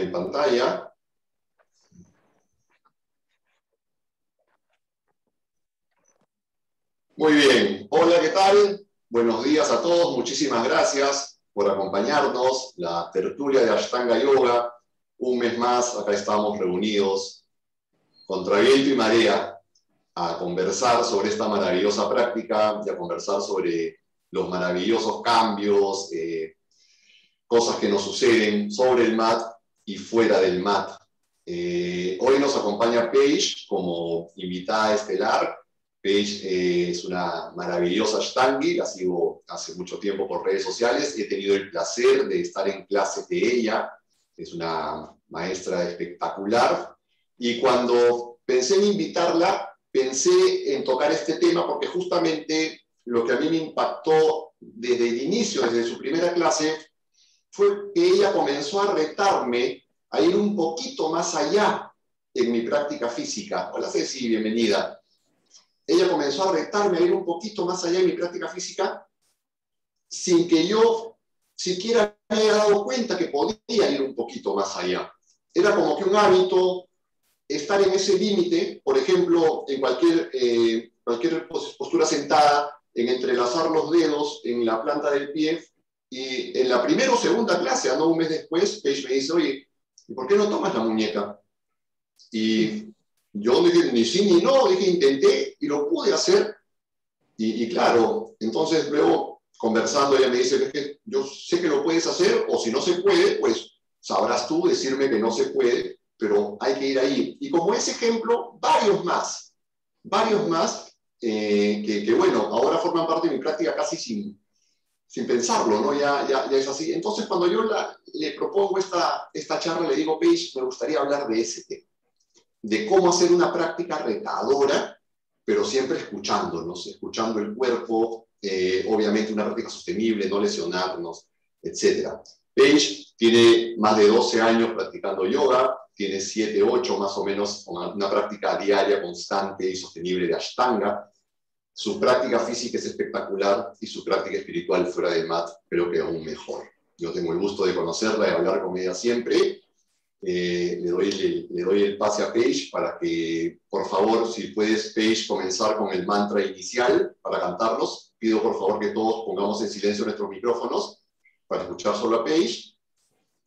en pantalla. Muy bien. Hola, ¿qué tal? Buenos días a todos. Muchísimas gracias por acompañarnos. La tertulia de Ashtanga Yoga. Un mes más, acá estamos reunidos contra viento y marea a conversar sobre esta maravillosa práctica y a conversar sobre los maravillosos cambios, eh, cosas que nos suceden sobre el mat y fuera del mat. Eh, hoy nos acompaña Paige como invitada estelar. Paige eh, es una maravillosa Shtangi, la sigo hace mucho tiempo por redes sociales. He tenido el placer de estar en clases de ella. Es una maestra espectacular. Y cuando pensé en invitarla, pensé en tocar este tema porque justamente lo que a mí me impactó desde el inicio, desde su primera clase, fue que ella comenzó a retarme a ir un poquito más allá en mi práctica física. Hola Ceci, bienvenida. Ella comenzó a retarme a ir un poquito más allá en mi práctica física sin que yo siquiera me haya dado cuenta que podía ir un poquito más allá. Era como que un hábito estar en ese límite, por ejemplo, en cualquier, eh, cualquier postura sentada, en entrelazar los dedos en la planta del pie. Y en la primera o segunda clase, no un mes después, Paige me dice, oye, ¿y por qué no tomas la muñeca? Y yo dije, ni sí ni no, dije, intenté y lo pude hacer. Y, claro, entonces luego conversando ella me dice, es que yo sé que lo puedes hacer o si no se puede, pues sabrás tú decirme que no se puede, pero hay que ir ahí. Y como ese ejemplo, varios más, varios más eh, que, bueno, ahora forman parte de mi práctica casi sin, sin pensarlo, ¿no? Ya, es así. Entonces, cuando yo le propongo esta, esta charla, le digo, Paige, me gustaría hablar de ese tema, de cómo hacer una práctica retadora, pero siempre escuchándonos, escuchando el cuerpo, eh, obviamente una práctica sostenible, no lesionarnos, etc. Paige tiene más de 12 años practicando yoga, tiene 7, 8 más o menos, una, práctica diaria, constante y sostenible de Ashtanga. Su práctica física es espectacular y su práctica espiritual fuera del mat creo que aún mejor. Yo tengo el gusto de conocerla y hablar con ella siempre. Eh, le, doy el, le pase a Paige para que, por favor, si puedes, Paige, comenzar con el mantra inicial para cantarlos. Pido, por favor, que todos pongamos en silencio nuestros micrófonos para escuchar solo a Paige.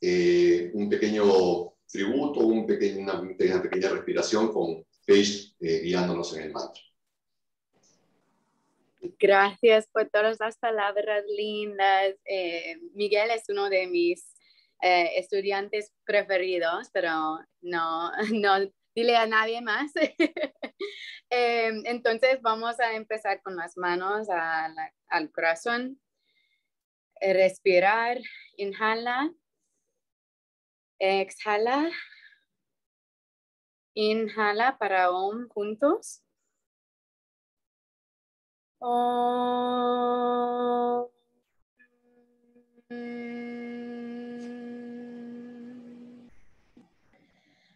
Eh, un pequeño tributo, una, pequeña respiración con Paige eh, guiándonos en el mantra. Gracias por todas las palabras lindas. Eh, Miguel es uno de mis eh, estudiantes preferidos, pero no, no dile a nadie más. entonces vamos a empezar con las manos al corazón. Respirar, inhala Exhala. Inhala para OM juntos.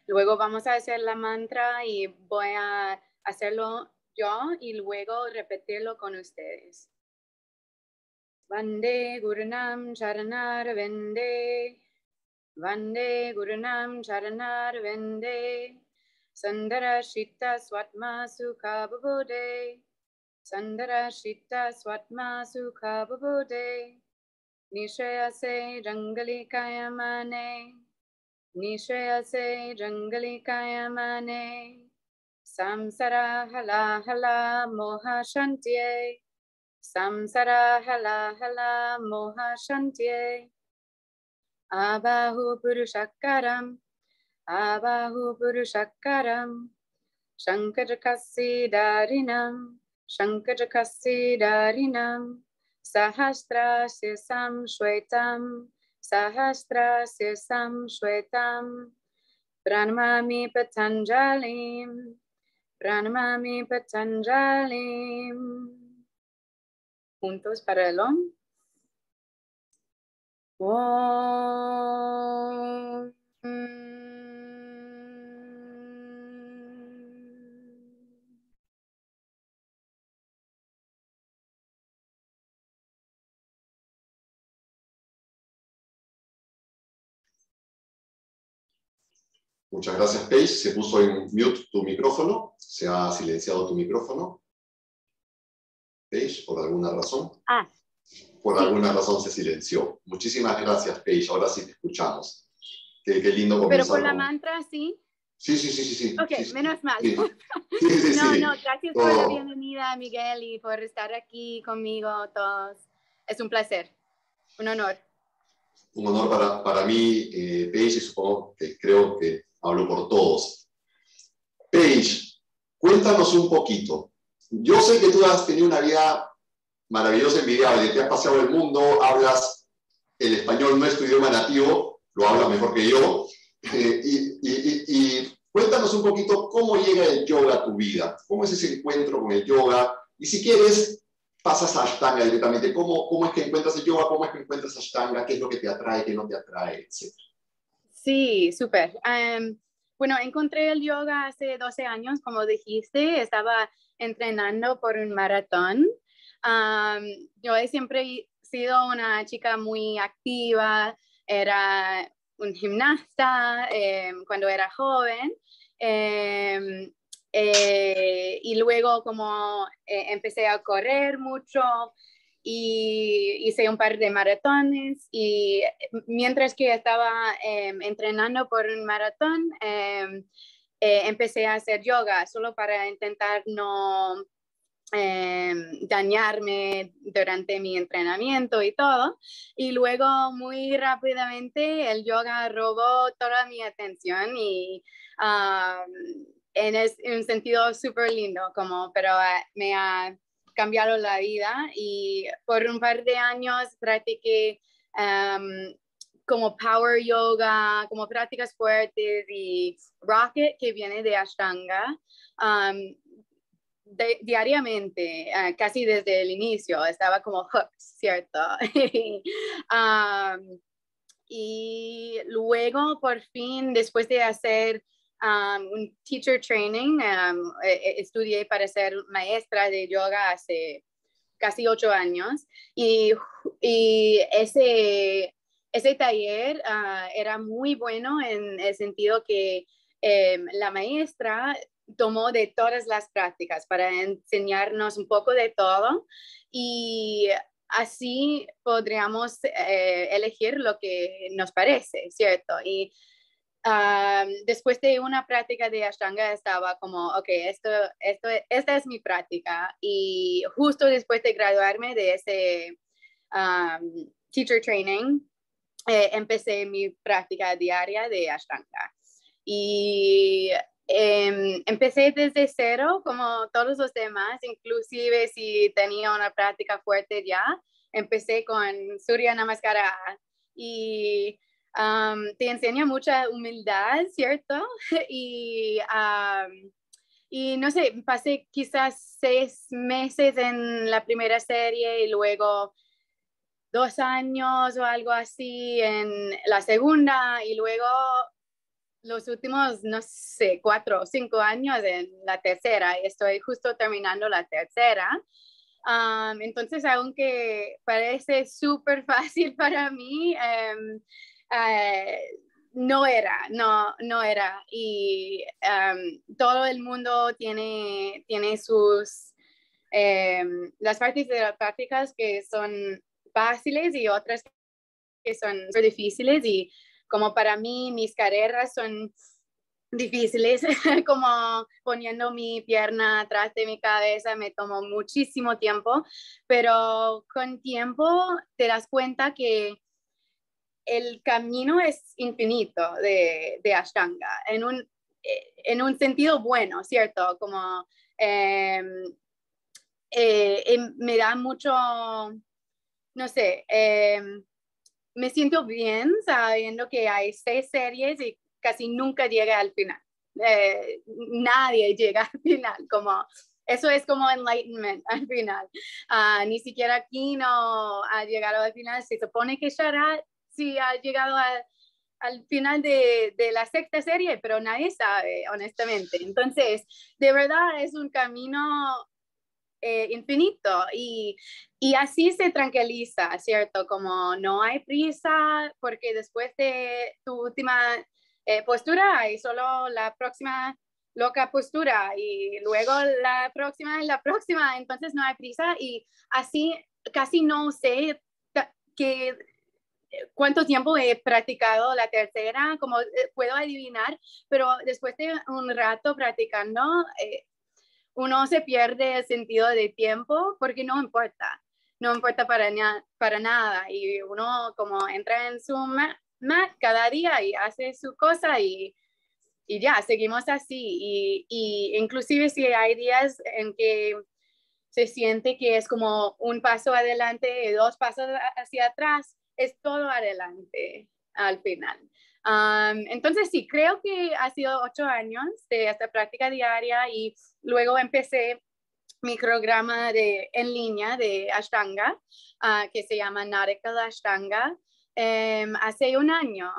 Luego vamos a hacer la mantra y voy a hacerlo yo y luego repetirlo con ustedes. Vande Gurunam Charanar Vende. Vande Gurunam Charanar Vende Sandara Shita Swatma Sukha चन्द्रशिता स्वत्मा सुखबुधे निशयसे रङ्गलिकायमाने निशयसे रङ्गलिकायमाने संसरा हला हला मोहशन्त्यै संसरा हला हला मोहशन्त्यै शंकर आबाहुपुरुषकरं शङ्करकस्यदारिणम् Hala Hala Moha Shantye Abahu Purushakaram, Abahu Purushakaram, Shankarakasi Darinam, Shankarakasi Darinam, Sahastra Sesam Shwetam, Sahastra Sesam Shwetam, Pranamami Patanjalim, Pranamami Patanjalim. Juntos para el. Muchas gracias, Paige. Se puso en mute tu micrófono, se ha silenciado tu micrófono. Paige, por alguna razón. Ah. Por alguna razón se silenció. Muchísimas gracias, Paige. Ahora sí te escuchamos. Qué, lindo comenzar. Pero por la mantra, sí. Sí, sí, sí, sí. sí. Ok, menos mal. no, no, gracias por la bienvenida, Miguel, y por estar aquí conmigo todos. Es un placer, un honor. Un honor para, para mí, eh, Paige, y supongo que creo que hablo por todos. Paige, cuéntanos un poquito. Yo sé que tú has tenido una vida maravillosa, envidiable, te has paseado el mundo, hablas el español, no es tu idioma nativo, lo hablas mejor que yo, eh, y, cuéntanos un poquito cómo llega el yoga a tu vida, cómo es ese encuentro con el yoga, y si quieres, pasas a Ashtanga directamente, cómo, cómo es que encuentras el yoga, cómo es que encuentras Ashtanga, qué es lo que te atrae, qué no te atrae, etc. Sí, súper. bueno, encontré el yoga hace 12 años, como dijiste, estaba entrenando por un maratón. yo he siempre sido una chica muy activa, era un gimnasta em, cuando era joven. Em, eh, y luego como eh, empecé a correr mucho y hice un par de maratones y mientras que estaba em, entrenando por un maratón, eh, empecé a hacer yoga solo para intentar no Em, dañarme durante mi entrenamiento y todo. Y luego muy rápidamente el yoga robó toda mi atención y en, un sentido súper lindo, como, pero eh, me ha cambiado la vida y por un par de años practiqué em, como power yoga, como prácticas fuertes y rocket que viene de Ashtanga diariamente, ah, casi desde el inicio, estaba como hooked, ¿cierto? y luego, por fin, después de hacer un teacher training, e, estudié para ser maestra de yoga hace casi ocho años y, y ese, ese taller ah, era muy bueno en el sentido que em, la maestra tomó de todas las prácticas para enseñarnos un poco de todo y así podríamos eh, elegir lo que nos parece, ¿cierto? Y después de una práctica de Ashtanga estaba como, ok, esto, esto, esta es mi práctica. Y justo después de graduarme de ese teacher training, eh, empecé mi práctica diaria de Ashtanga. Y Em, empecé desde cero, como todos los demás, inclusive si tenía una práctica fuerte ya, empecé con Surya Namaskara y te enseña mucha humildad, ¿cierto? y, y no sé, pasé quizás seis meses en la primera serie y luego dos años o algo así en la segunda y luego los últimos, no sé, cuatro o cinco años en la tercera estoy justo terminando la tercera. entonces, aunque parece súper fácil para mí, em, eh, no era, no, no era. Y todo el mundo tiene, tiene sus, em, las partes las prácticas que son fáciles y otras que son difíciles y como para mí mis carreras son difíciles, como poniendo mi pierna atrás de mi cabeza me tomó muchísimo tiempo, pero con tiempo te das cuenta que el camino es infinito de, de Ashtanga, en un, eh, en un sentido bueno, ¿cierto? Como em, eh, em, me da mucho, no sé, em, me siento bien sabiendo que hay seis series y casi nunca llega al final. Eh, nadie llega al final, como eso es como enlightenment al final. Ah, ni siquiera aquí no ha llegado al final. Se supone que Shara sí ha llegado al final de, de, la sexta serie, pero nadie sabe, honestamente. Entonces, de verdad es un camino eh, infinito y, y, así se tranquiliza, ¿cierto? Como no hay prisa porque después de tu última eh, postura y solo la próxima loca postura y luego la próxima y la próxima, entonces no hay prisa y así casi no sé que cuánto tiempo he practicado la tercera, como eh, puedo adivinar, pero después de un rato practicando, eh, uno se pierde el sentido de tiempo porque no importa, no importa para, para nada. Y uno como entra en su mat, cada día y hace su cosa y, y ya, seguimos así. Y, y inclusive si hay días en que se siente que es como un paso adelante, dos pasos hacia atrás, es todo adelante al final. entonces, sí, creo que ha sido ocho años de esta práctica diaria y luego empecé mi programa de, en línea de Ashtanga, ah, que se llama Narika Ashtanga. Em, hace un año,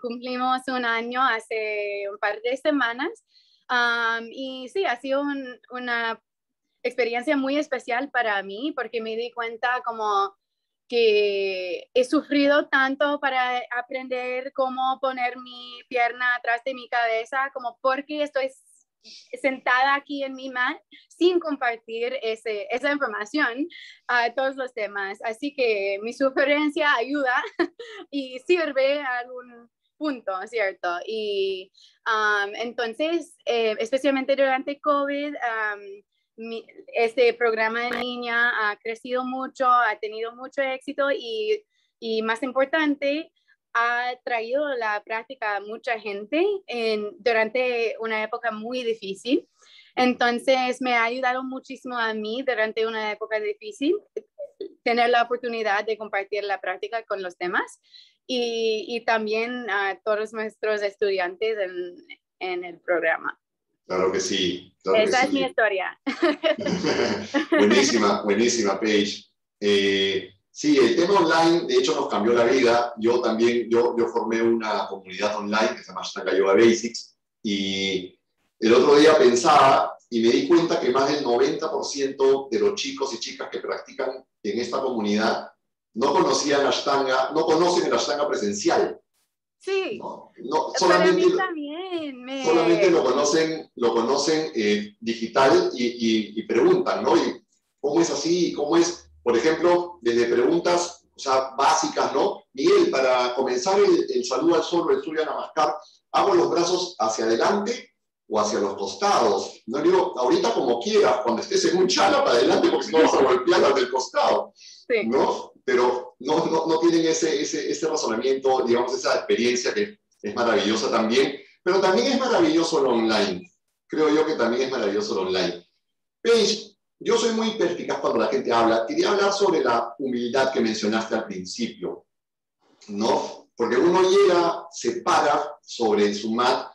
cumplimos un año hace un par de semanas y sí, ha sido una experiencia muy especial para mí porque me di cuenta como que he sufrido tanto para aprender cómo poner mi pierna atrás de mi cabeza, como porque estoy sentada aquí en mi mat sin compartir ese, esa información a todos los demás. Así que mi sugerencia ayuda y sirve a algún punto, ¿cierto? Y um, entonces, eh, especialmente durante COVID, um, este programa en línea ha crecido mucho, ha tenido mucho éxito y, y más importante, ha traído la práctica a mucha gente en, durante una época muy difícil. Entonces, me ha ayudado muchísimo a mí durante una época difícil tener la oportunidad de compartir la práctica con los demás y, y también a todos nuestros estudiantes en, en el programa. Claro que sí. Esa es mi historia. buenísima, buenísima, Paige. Eh, sí, el tema online, de hecho, nos cambió la vida. Yo también, yo, yo formé una comunidad online que se llama Shtanga Yoga Basics y el otro día pensaba y me di cuenta que más del 90% de los chicos y chicas que practican en esta comunidad no conocían Ashtanga, no conocen el Ashtanga presencial. Sí. No, solamente, solamente lo conocen, lo conocen eh, digital y, preguntan, ¿no? ¿Y ¿Cómo es así? ¿Cómo es? Por ejemplo, desde preguntas o sea, básicas, ¿no? Miguel, para comenzar el, saludo al sol o el Surya Namaskar, hago los brazos hacia adelante o hacia los costados. No digo, ahorita como quieras, cuando estés en un chala para adelante, porque si no vas a golpear al del costado. Sí. ¿No? Pero no, no, no tienen ese, ese, ese, razonamiento, digamos, esa experiencia que es maravillosa también. Pero también es maravilloso lo online. Creo yo que también es maravilloso lo online. Paige, yo soy muy perspicaz cuando la gente habla. Quería hablar sobre la humildad que mencionaste al principio. ¿No? Porque uno llega, se para sobre su mat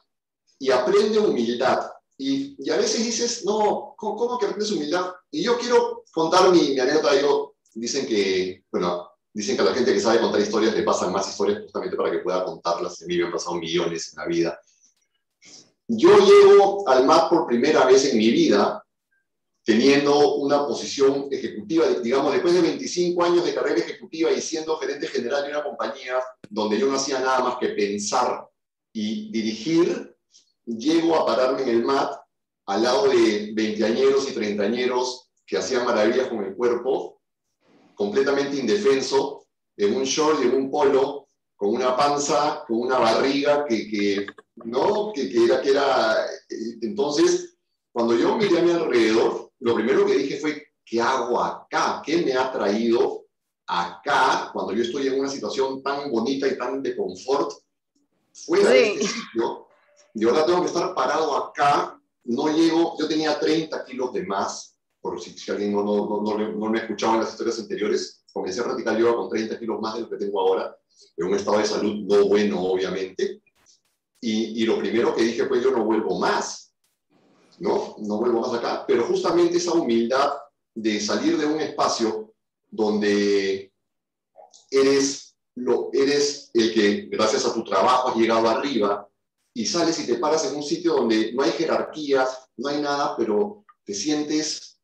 y aprende humildad. Y, y a veces dices, no, ¿cómo, ¿cómo, que aprendes humildad? Y yo quiero contar mi, mi anécdota. Yo, dicen que, bueno, dicen que a la gente que sabe contar historias le pasan más historias justamente para que pueda contarlas. En mí me han pasado millones en la vida. Yo llego al MAT por primera vez en mi vida teniendo una posición ejecutiva, digamos, después de 25 años de carrera ejecutiva y siendo gerente general de una compañía donde yo no hacía nada más que pensar y dirigir, llego a pararme en el MAT al lado de veinteañeros y treintañeros que hacían maravillas con el cuerpo, completamente indefenso, en un short y en un polo, con una panza, con una barriga que, que ¿no? Que, que, era, que era, eh, entonces, cuando yo miré a mi alrededor, lo primero que dije fue, ¿qué hago acá? ¿Qué me ha traído acá cuando yo estoy en una situación tan bonita y tan de confort fuera de este sitio? Y ahora tengo que estar parado acá, no llego, yo tenía 30 kilos de más, por si, alguien no, no, no, no, me escuchaba en las historias anteriores, comencé a practicar yoga con 30 kilos más de lo que tengo ahora, en un estado de salud no bueno, obviamente, y, lo primero que dije fue, yo no vuelvo más, ¿no? No vuelvo más acá. Pero justamente esa humildad de salir de un espacio donde eres, lo, eres el que, gracias a tu trabajo, has llegado arriba y sales y te paras en un sitio donde no hay jerarquías, no hay nada, pero te sientes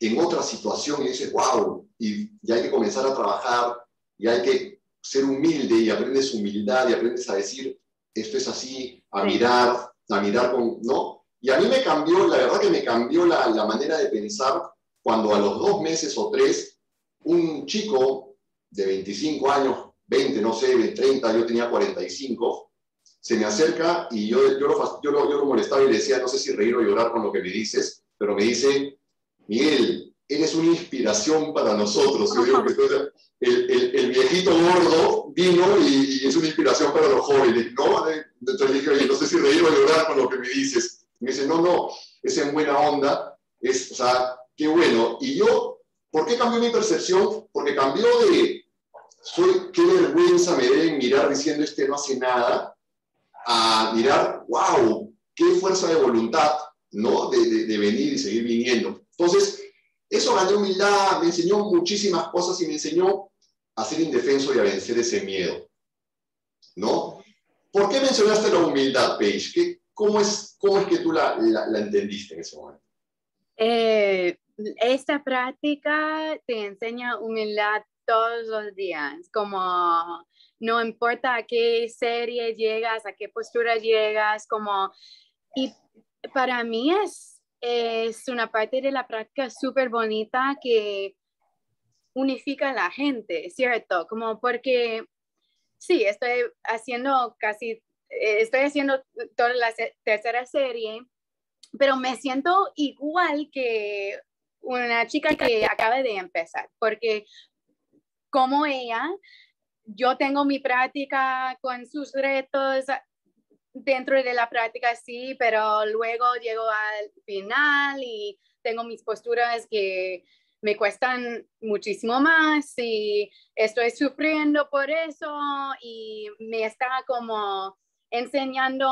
en otra situación y dices, wow, y ya hay que comenzar a trabajar y hay que ser humilde y aprendes humildad y aprendes a decir, esto es así, a mirar, a mirar con, ¿no? Y a mí me cambió, la verdad que me cambió la, la manera de pensar cuando a los dos meses o tres, un chico de 25 años, 20, no sé, de 30, yo tenía 45, se me acerca y yo, yo, lo, yo, lo, yo lo molestaba y le decía, no sé si reír o llorar con lo que me dices, pero me dice, Miguel, eres una inspiración para nosotros. El, viejito gordo vino y, es una inspiración para los jóvenes, ¿no? Entonces dije, oye, no sé si reír o llorar con lo que me dices. me dice, no, no, es en buena onda, es, o sea, qué bueno. Y yo, ¿por qué cambió mi percepción? Porque cambió de, soy, qué vergüenza me deben mirar diciendo este no hace nada, a mirar, wow, qué fuerza de voluntad, ¿no? De venir y seguir viniendo. Entonces, eso gané humildad, me enseñó muchísimas cosas y me enseñó a ser indefenso y a vencer ese miedo. ¿No? ¿Por qué mencionaste la humildad, Paige? ¿Qué, cómo, es, ¿Cómo es que tú la, la, la entendiste en ese momento? Eh, esta práctica te enseña humildad todos los días, como no importa a qué serie llegas, a qué postura llegas, como, y para mí es es una parte de la práctica súper bonita que unifica a la gente, ¿cierto? Como porque, sí, estoy haciendo casi, eh, estoy haciendo toda la tercera serie, pero me siento igual que una chica que acaba de empezar, porque como ella, yo tengo mi práctica con sus retos, dentro de la práctica sí, pero luego llego al final y tengo mis posturas que me cuestan muchísimo más y estoy sufriendo por eso y me está como enseñando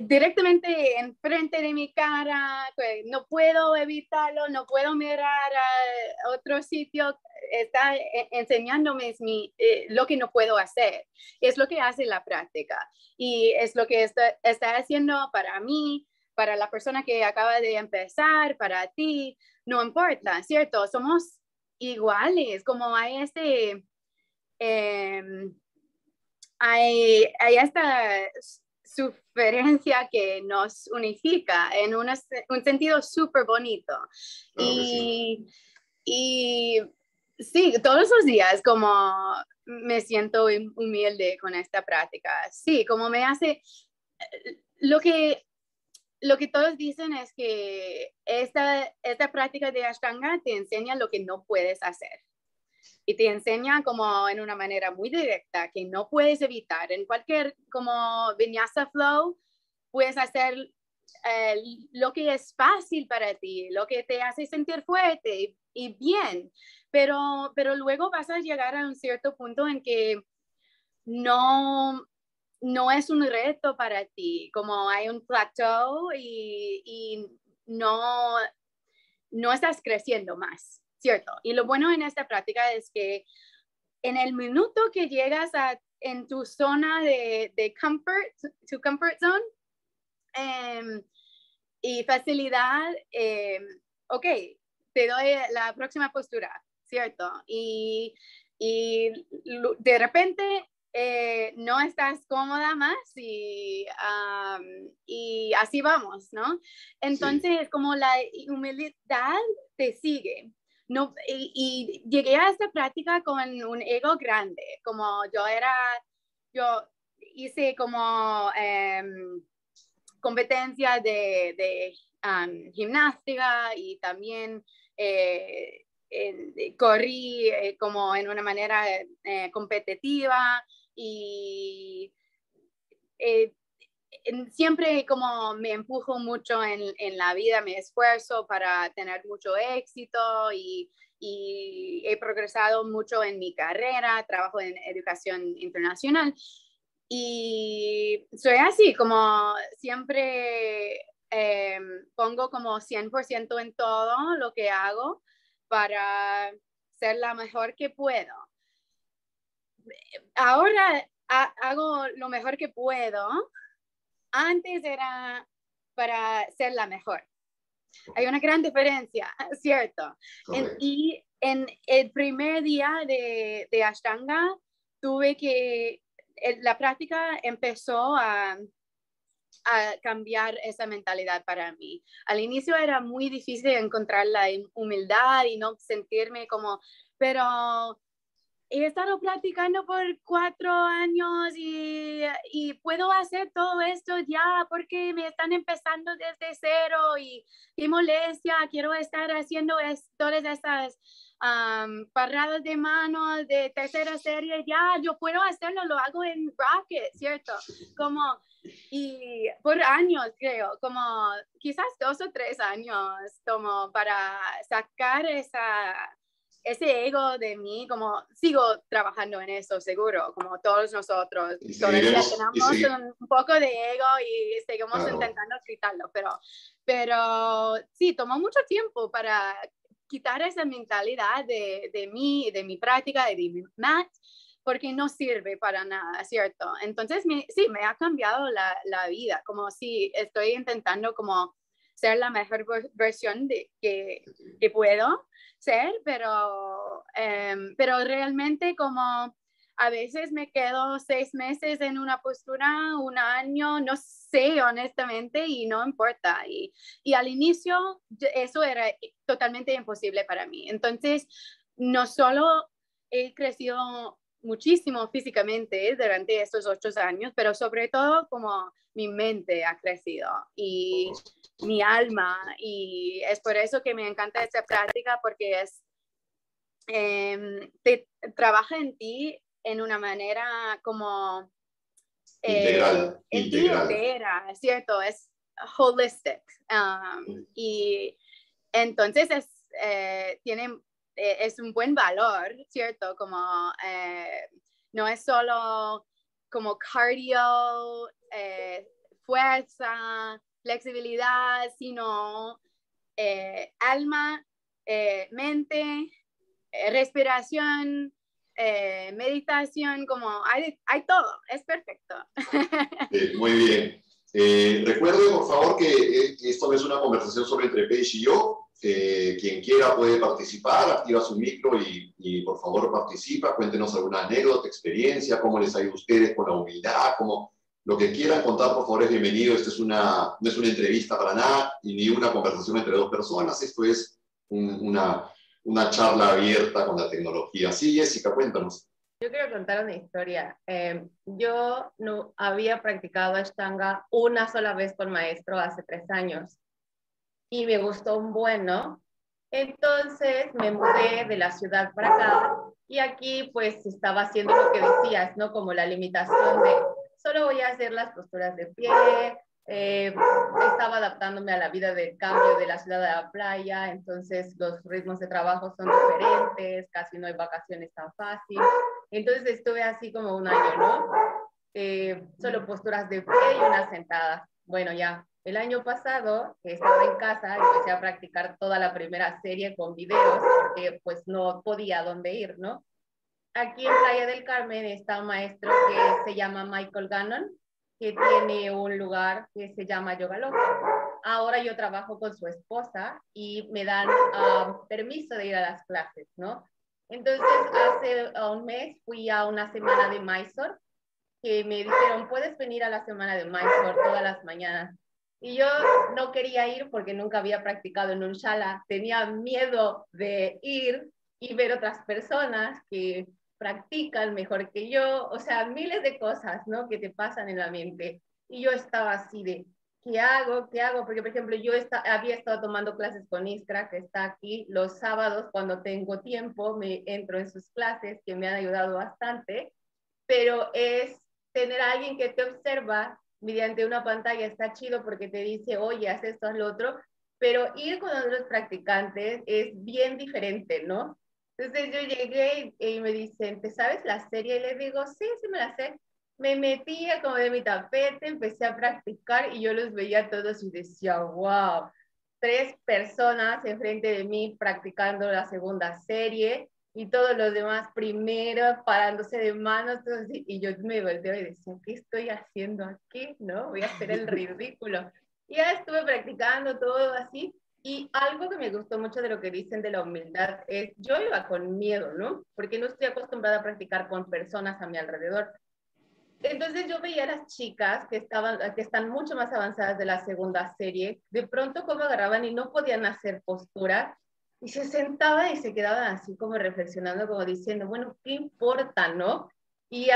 directamente enfrente de mi cara, no puedo evitarlo, no puedo mirar a otro sitio, está e, enseñándome mi, eh, lo que no puedo hacer. Es lo que hace la práctica y es lo que está, está haciendo para mí, para la persona que acaba de empezar, para ti, no importa, ¿cierto? Somos iguales, como hay este... Eh, hay, hay esta suferencia que nos unifica en un sentido súper bonito. y, sí. y sí, todos los días como me siento humilde con esta práctica. Sí, como me hace, lo que, lo que todos dicen es que esta, esta práctica de Ashtanga te enseña lo que no puedes hacer y te enseña como en una manera muy directa que no puedes evitar. En cualquier como vinyasa flow, puedes hacer eh, lo que es fácil para ti, lo que te hace sentir fuerte y, y, bien, pero, pero luego vas a llegar a un cierto punto en que no, no es un reto para ti, como hay un plateau y, y no, no estás creciendo más. ¿Cierto? Y lo bueno en esta práctica es que en el minuto que llegas a, en tu zona de, de comfort, tu comfort zone, eh, y facilidad, eh, ok, te doy la próxima postura, ¿cierto? Y, y de repente eh, no estás cómoda más y, um, y así vamos, ¿no? Entonces, sí. como la humildad te sigue, y, llegué a esta práctica con un ego grande, como yo era, yo hice como eh, competencia de, de gimnástica y también eh, corrí eh, como en una manera eh, competitiva y eh, siempre como me empujo mucho en, en, la vida, me esfuerzo para tener mucho éxito y, y, he progresado mucho en mi carrera, trabajo en educación internacional y soy así, como siempre eh, pongo como 100% en todo lo que hago para ser la mejor que puedo. Ahora hago lo mejor que puedo, antes era para ser la mejor. Hay una gran diferencia, ¿cierto? En, y en el primer día de, de Ashtanga tuve que la práctica empezó a, a cambiar esa mentalidad para mí. Al inicio era muy difícil encontrar la humildad y no sentirme como, pero he estado practicando por cuatro años y, y, puedo hacer todo esto ya porque me están empezando desde cero y qué molestia, quiero estar haciendo todas estas um, paradas de mano de tercera serie, ya yo puedo hacerlo, lo hago en Rocket, ¿cierto? Como, y por años creo, como quizás dos o tres años como para sacar esa ese ego de mí, como sigo trabajando en eso, seguro, como todos nosotros. Todavía tenemos un, poco de ego y seguimos intentando quitarlo, pero, pero sí, tomó mucho tiempo para quitar esa mentalidad de, de mí, de mi práctica, de mi match, porque no sirve para nada, ¿cierto? Entonces, sí, me ha cambiado la, la vida, como si estoy intentando como ser la mejor versión de, que, que puedo ser, pero, em, pero realmente como a veces me quedo seis meses en una postura, un año, no sé honestamente y no importa. Y, y al inicio eso era totalmente imposible para mí. Entonces, no solo he crecido muchísimo físicamente durante estos ocho años, pero sobre todo como mi mente ha crecido y mi alma y es por eso que me encanta esta práctica porque es em, te trabaja en ti en una manera como eh, en ti entera, ¿cierto? Es holistic um, y entonces es, eh, tiene, eh, es un buen valor, ¿cierto? Como no es solo como cardio, fuerza, flexibilidad, sino eh, alma, eh, mente, eh, respiración, meditación, como hay, hay, todo, es perfecto. muy bien. recuerde, por favor, que esto es una conversación sobre entre Paige y yo. quien quiera puede participar, activa su micro y, y, por favor participa. Cuéntenos alguna anécdota, experiencia, cómo les ha ido a ustedes con la humildad, cómo, lo que quieran contar, por favor, es bienvenido. Esto es una, no es una entrevista para nada y ni una conversación entre dos personas. Esto es una, una charla abierta con la tecnología. Sí, Jessica, cuéntanos. Yo quiero contar una historia. Em, yo no había practicado Ashtanga una sola vez con maestro hace tres años y me gustó un bueno. Entonces me mudé de la ciudad para acá y aquí pues estaba haciendo lo que decías, ¿no? Como la limitación de solo voy a hacer las posturas de pie, eh, estaba adaptándome a la vida de cambio de la ciudad a la playa, entonces los ritmos de trabajo son diferentes, casi no hay vacaciones tan fácil. Entonces estuve así como un año, ¿no? Eh, solo posturas de pie y una sentada. Bueno, ya el año pasado, que estaba en casa, empecé a practicar toda la primera serie con videos, porque pues no podía dónde ir, ¿no? Aquí en Playa del Carmen está un maestro que se llama Michael Gannon, que tiene un lugar que se llama Yoga Loca. Ahora yo trabajo con su esposa y me dan um, permiso de ir a las clases, ¿no? Entonces, hace un mes fui a una semana de Mysore que me dijeron, puedes venir a la semana de Mysore todas las mañanas. Y yo no quería ir porque nunca había practicado en un shala. Tenía miedo de ir y ver otras personas que practican mejor que yo, o sea, miles de cosas, ¿no? Que te pasan en la mente. Y yo estaba así de, ¿qué hago? ¿Qué hago? Porque, por ejemplo, yo había estado tomando clases con Iskra, que está aquí los sábados cuando tengo tiempo, me entro en sus clases, que me han ayudado bastante, pero es tener a alguien que te observa mediante una pantalla, está chido porque te dice, oye, haz esto, haz lo otro, pero ir con otros practicantes es bien diferente, ¿no? Entonces yo llegué y, me dicen, ¿te sabes la serie? Y le digo, sí, sí me la sé. Me metía como de mi tapete, empecé a practicar y yo los veía todos y decía, wow, tres personas enfrente de mí practicando la segunda serie y todos los demás primero parándose de manos y yo me volteo y decía, ¿qué estoy haciendo aquí? ¿No? Voy a hacer el ridículo. Y ya estuve practicando todo así y algo que me gustó mucho de lo que dicen de la humildad es, yo iba con miedo, ¿no? Porque no estoy acostumbrada a practicar con personas a mi alrededor. entonces yo veía a las chicas que, estaban, que están mucho más avanzadas de la segunda serie, de pronto como agarraban y no podían hacer postura y se sentaban y se quedaban así como reflexionando, como diciendo, bueno, ¿qué importa, no? Y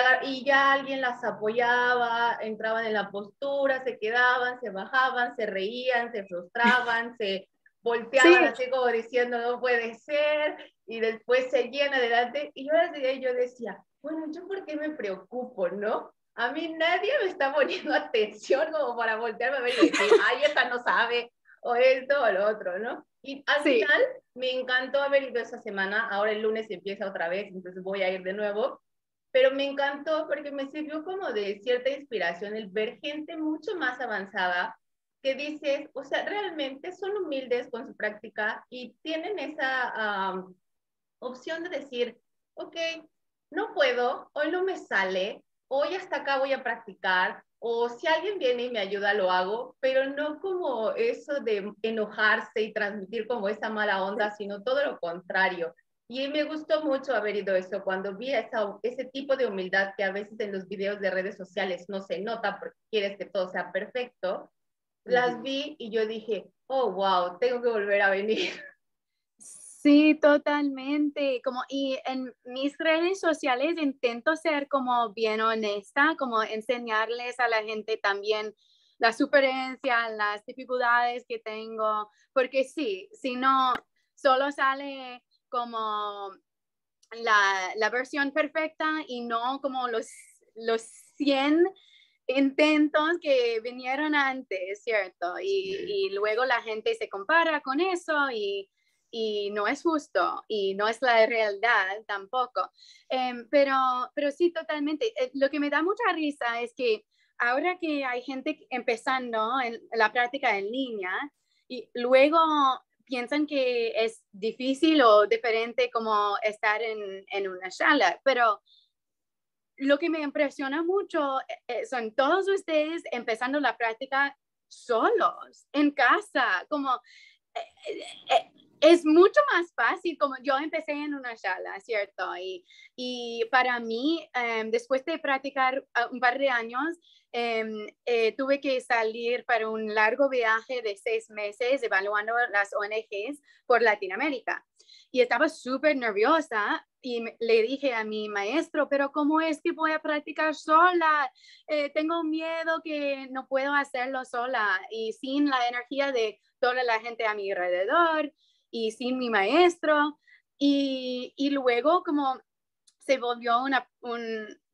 ya alguien las apoyaba, entraban en la postura, se quedaban, se bajaban, se reían, se frustraban, se volteaban así como diciendo, no puede ser, y después seguían adelante. Y yo, yo decía, bueno, ¿yo por qué me preocupo, no? A mí nadie me está poniendo atención como para voltearme a ver y decir, ay, esta no sabe, o esto o lo otro, ¿no? Y al final me encantó haber ido esa semana, ahora el lunes empieza otra vez, entonces voy a ir de nuevo, pero me encantó porque me sirvió como de cierta inspiración el ver gente mucho más avanzada que dices, o sea, realmente son humildes con su práctica y tienen esa opción de decir, ok, no puedo, hoy no me sale, hoy hasta acá voy a practicar, o si alguien viene y me ayuda, lo hago, pero no como eso de enojarse y transmitir como esa mala onda, sino todo lo contrario. Y me gustó mucho haber ido eso cuando vi esa, ese tipo de humildad que a veces en los videos de redes sociales no se nota porque quieres que todo sea perfecto. Las vi y yo dije, oh, wow, tengo que volver a venir. Sí, totalmente. Como, y en mis redes sociales intento ser como bien honesta, como enseñarles a la gente también la superencia, las dificultades que tengo, porque sí, si no, solo sale como la, la versión perfecta y no como los, los 100 intentos que vinieron antes, ¿cierto? Y, y luego la gente se compara con eso y y no es justo y no es la realidad tampoco. Em, pero, pero sí, totalmente. Eh, lo que me da mucha risa es que ahora que hay gente empezando en la práctica en línea y luego piensan que es difícil o diferente como estar en, en una sala, pero lo que me impresiona mucho eh, eh, son todos ustedes empezando la práctica solos, en casa, como es mucho más fácil, como yo empecé en una sala, ¿cierto? Y, y para mí, em, después de practicar ah, un par de años, em, eh, tuve que salir para un largo viaje de seis meses evaluando las ONGs por Latinoamérica. Y estaba súper nerviosa y le dije a mi maestro, pero ¿cómo es que voy a practicar sola? Eh, tengo miedo que no puedo hacerlo sola y sin la energía de toda la gente a mi alrededor y sin mi maestro. Y, y luego como se volvió una,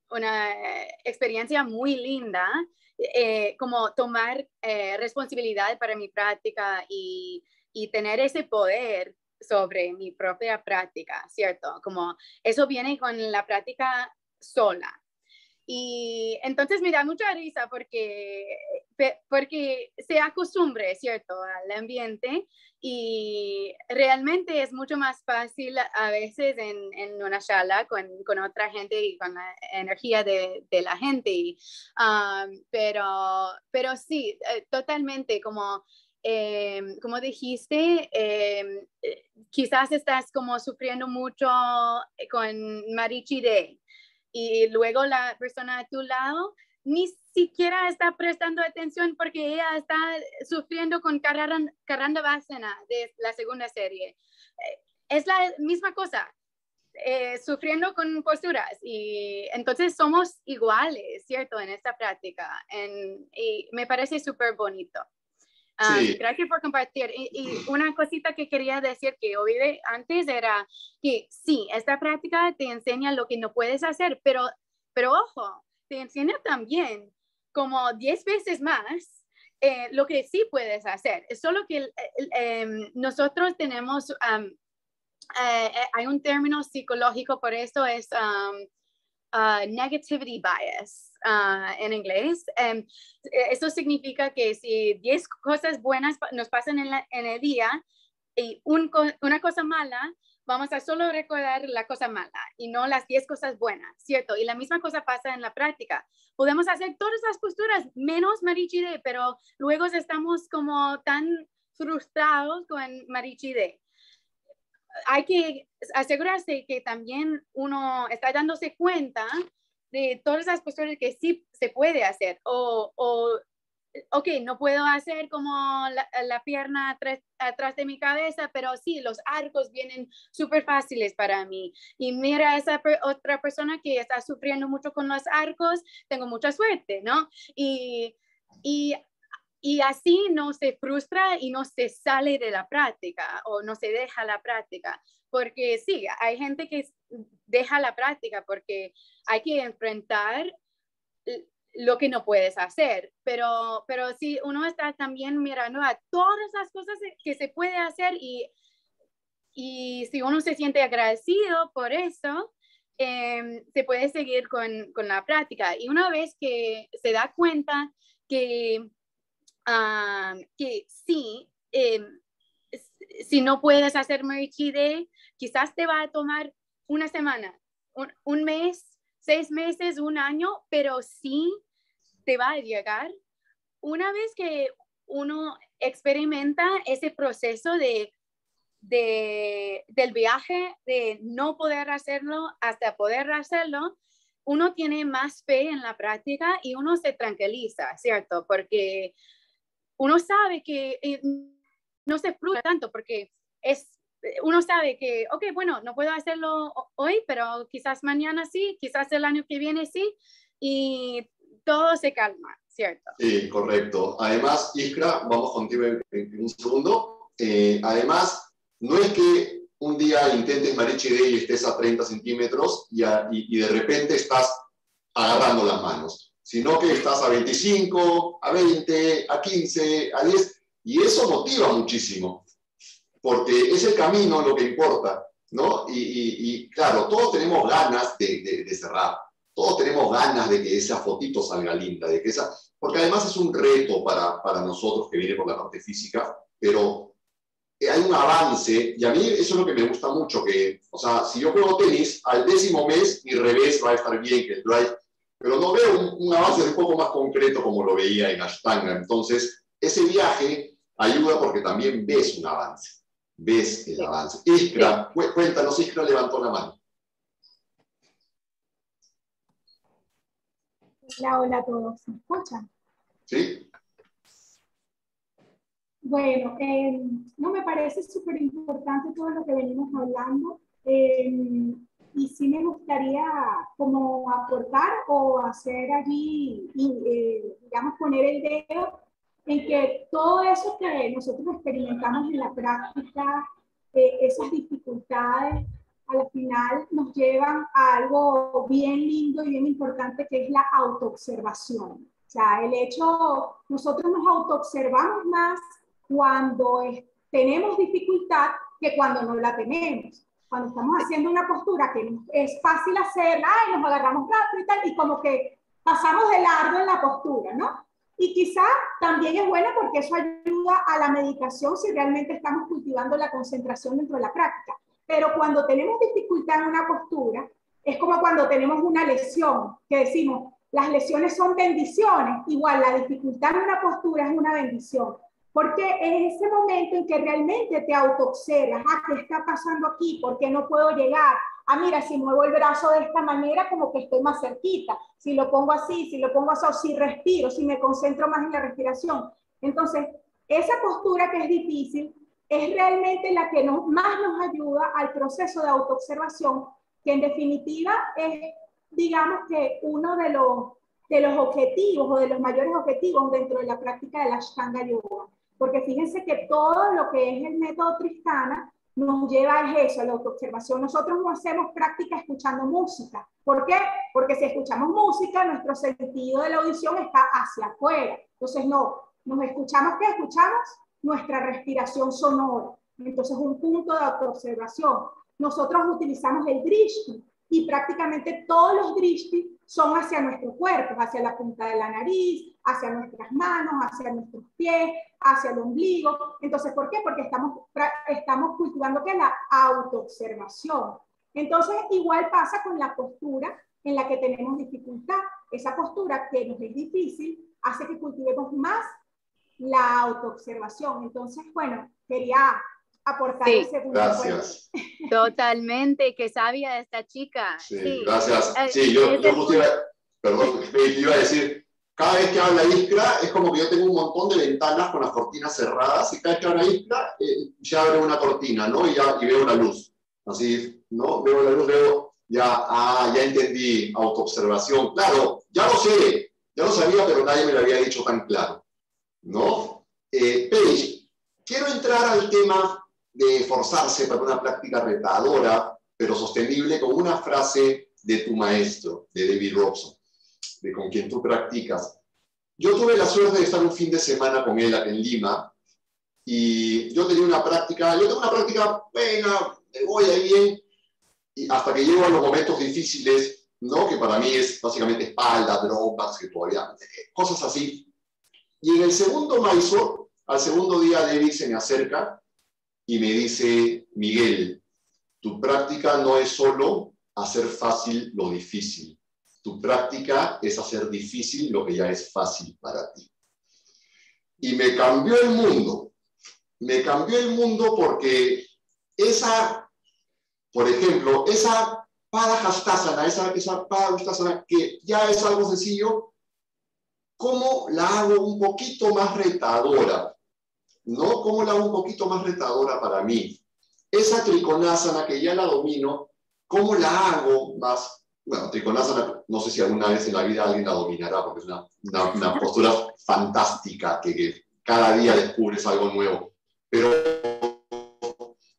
una experiencia muy linda, eh, como tomar eh, responsabilidad para mi práctica y, y tener ese poder sobre mi propia práctica, ¿cierto? Como eso viene con la práctica sola. Y entonces me da mucha risa porque, porque se acostumbre, ¿cierto?, al ambiente y realmente es mucho más fácil a veces en, en una sala con, con, otra gente y con la energía de, de la gente. Y, pero, pero sí, eh, totalmente como... Em, como dijiste, em, eh, quizás estás como sufriendo mucho con Marichi Day, y luego la persona a tu lado ni siquiera está prestando atención porque ella está sufriendo con Karanda Vasana de la segunda serie. Eh, es la misma cosa, eh, sufriendo con posturas y entonces somos iguales, ¿cierto? En esta práctica y me parece súper bonito. Ah, gracias por compartir. Y, una cosita que quería decir que oí antes era que sí, esta práctica te enseña lo que no puedes hacer, pero, pero ojo, te enseña también como 10 veces más eh, lo que sí puedes hacer. Es solo que em, nosotros tenemos, eh, eh, hay un término psicológico por eso, es uh, negativity bias. Ah, en inglés. Em, eso significa que si 10 cosas buenas nos pasan en, en el día y una cosa mala, vamos a solo recordar la cosa mala y no las 10 cosas buenas, ¿cierto? Y la misma cosa pasa en la práctica. Podemos hacer todas las posturas menos Marichide, pero luego estamos como tan frustrados con Marichide. Hay que asegurarse que también uno está dándose cuenta de todas las posturas que sí se puede hacer o, o ok, no puedo hacer como la, pierna atrás, atrás, de mi cabeza, pero sí, los arcos vienen súper fáciles para mí. Y mira esa otra persona que está sufriendo mucho con los arcos, tengo mucha suerte, ¿no? Y, y, y así no se frustra y no se sale de la práctica o no se deja la práctica. Porque sí, hay gente que deja la práctica porque hay que enfrentar lo que no puedes hacer, pero, pero si uno está también mirando a todas las cosas que se puede hacer y, y si uno se siente agradecido por eso, em, se puede seguir con, con, la práctica. Y una vez que se da cuenta que, ah, que sí, em, si no puedes hacer Day, quizás te va a tomar una semana, un, un mes, seis meses, un año, pero sí te va a llegar una vez que uno experimenta ese proceso de, de, del viaje, de no poder hacerlo hasta poder hacerlo, uno tiene más fe en la práctica y uno se tranquiliza, ¿cierto? Porque uno sabe que eh, no se frustra tanto porque es, uno sabe que, ok, bueno, no puedo hacerlo hoy, pero quizás mañana sí, quizás el año que viene sí, y todo se calma, ¿cierto? Sí, correcto. Además, Iskra, vamos contigo en, un segundo. Eh, además, no es que un día intentes Marichi y estés a 30 centímetros y, y, de repente estás agarrando las manos, sino que estás a 25, a 20, a 15, a 10, y eso motiva muchísimo, porque es el camino lo que importa, ¿no? Y, claro, todos tenemos ganas de, de cerrar, todos tenemos ganas de que esa fotito salga linda, de que esa, porque además es un reto para, para nosotros que viene por la parte física, pero hay un avance, y a mí eso es lo que me gusta mucho, que, o sea, si yo juego tenis, al décimo mes mi revés va a estar bien, que el drive, pero no veo un, avance un poco más concreto como lo veía en Ashtanga. Entonces, ese viaje ayuda porque también ves un avance, ves el avance. Iskra, cuéntanos, Iskra levantó la mano. Hola, hola a todos. ¿Me escuchan? Sí. Bueno, eh, no me parece súper importante todo lo que venimos hablando. Eh, y sí me gustaría como aportar o hacer allí, eh, digamos, poner el dedo en que todo eso que nosotros experimentamos en la práctica, esas dificultades, al final nos llevan a algo bien lindo y bien importante que es la autoobservación. O sea, el hecho, nosotros nos autoobservamos más cuando tenemos dificultad que cuando no la tenemos. Cuando estamos haciendo una postura que es fácil hacerla, y nos agarramos rápido y tal, y como que pasamos de largo en la postura, ¿no? Y quizá también es bueno porque eso ayuda a la meditación si realmente estamos cultivando la concentración dentro de la práctica. Pero cuando tenemos dificultad en una postura, es como cuando tenemos una lesión, que decimos, las lesiones son bendiciones. Igual, la dificultad en una postura es una bendición. Porque es ese momento en que realmente te autoobservas, ah, ¿qué está pasando aquí? ¿Por qué no puedo llegar? Ah, mira, si muevo el brazo de esta manera, como que estoy más cerquita. Si lo pongo así, si lo pongo así, si respiro, si me concentro más en la respiración. Entonces, esa postura que es difícil, es realmente la que nos, más nos ayuda al proceso de autoobservación, que en definitiva es, digamos que uno de los, de los objetivos o de los mayores objetivos dentro de la práctica de la Ashtanga Yoga. Porque fíjense que todo lo que es el método Tristana nos lleva a eso, a la autoobservación. Nosotros no hacemos práctica escuchando música. ¿Por qué? Porque si escuchamos música, nuestro sentido de la audición está hacia afuera. Entonces, no, nos escuchamos, ¿qué escuchamos? nuestra respiración sonora. Entonces, un punto de autoobservación. Nosotros utilizamos el drishti y prácticamente todos los drishti son hacia nuestro cuerpo, hacia la punta de la nariz, hacia nuestras manos, hacia nuestros pies, hacia el ombligo. Entonces, ¿por qué? Porque estamos, estamos cultivando que la autoobservación. Entonces, igual pasa con la postura en la que tenemos dificultad. Esa postura que nos es difícil hace que cultivemos más la autoobservación. Entonces, bueno, quería aportar segundo Gracias. Totalmente, que sabia esta chica. Sí, gracias. Eh, sí, yo, yo iba, perdón, iba a decir, cada vez que habla Iskra es como que yo tengo un montón de ventanas con las cortinas cerradas y cada vez que habla Iskra eh, ya abre una cortina, ¿no? Y, ya, y veo la luz. Así, ¿no? Veo la luz, veo, ya, ah, ya entendí, autoobservación. Claro, ya lo sé, ya lo sabía, pero nadie me lo había dicho tan claro, ¿no? Eh, Paige, quiero entrar al tema de esforzarse para una práctica retadora, pero sostenible, con una frase de tu maestro, de David Robson, de con quien tú practicas. Yo tuve la suerte de estar un fin de semana con él en Lima y yo tenía una práctica, yo tengo una práctica buena, me voy ahí bien, y hasta que llego a los momentos difíciles, ¿no? que para mí es básicamente espalda, drogas, que todavía, cosas así. Y en el segundo maestro, al segundo día David se me acerca y me dice, Miguel, tu práctica no es solo hacer fácil lo difícil. Tu práctica es hacer difícil lo que ya es fácil para ti. Y me cambió el mundo. Me cambió el mundo porque esa, por ejemplo, esa Padahastasana, esa, esa Padahastasana que ya es algo sencillo, ¿cómo la hago un poquito más retadora? ¿No? ¿Cómo la un poquito más retadora para mí? Esa triconásana que ya la domino, ¿cómo la hago más? Bueno, triconásana, no sé si alguna vez en la vida alguien la dominará, porque es una, una, postura fantástica, que, cada día descubres algo nuevo. Pero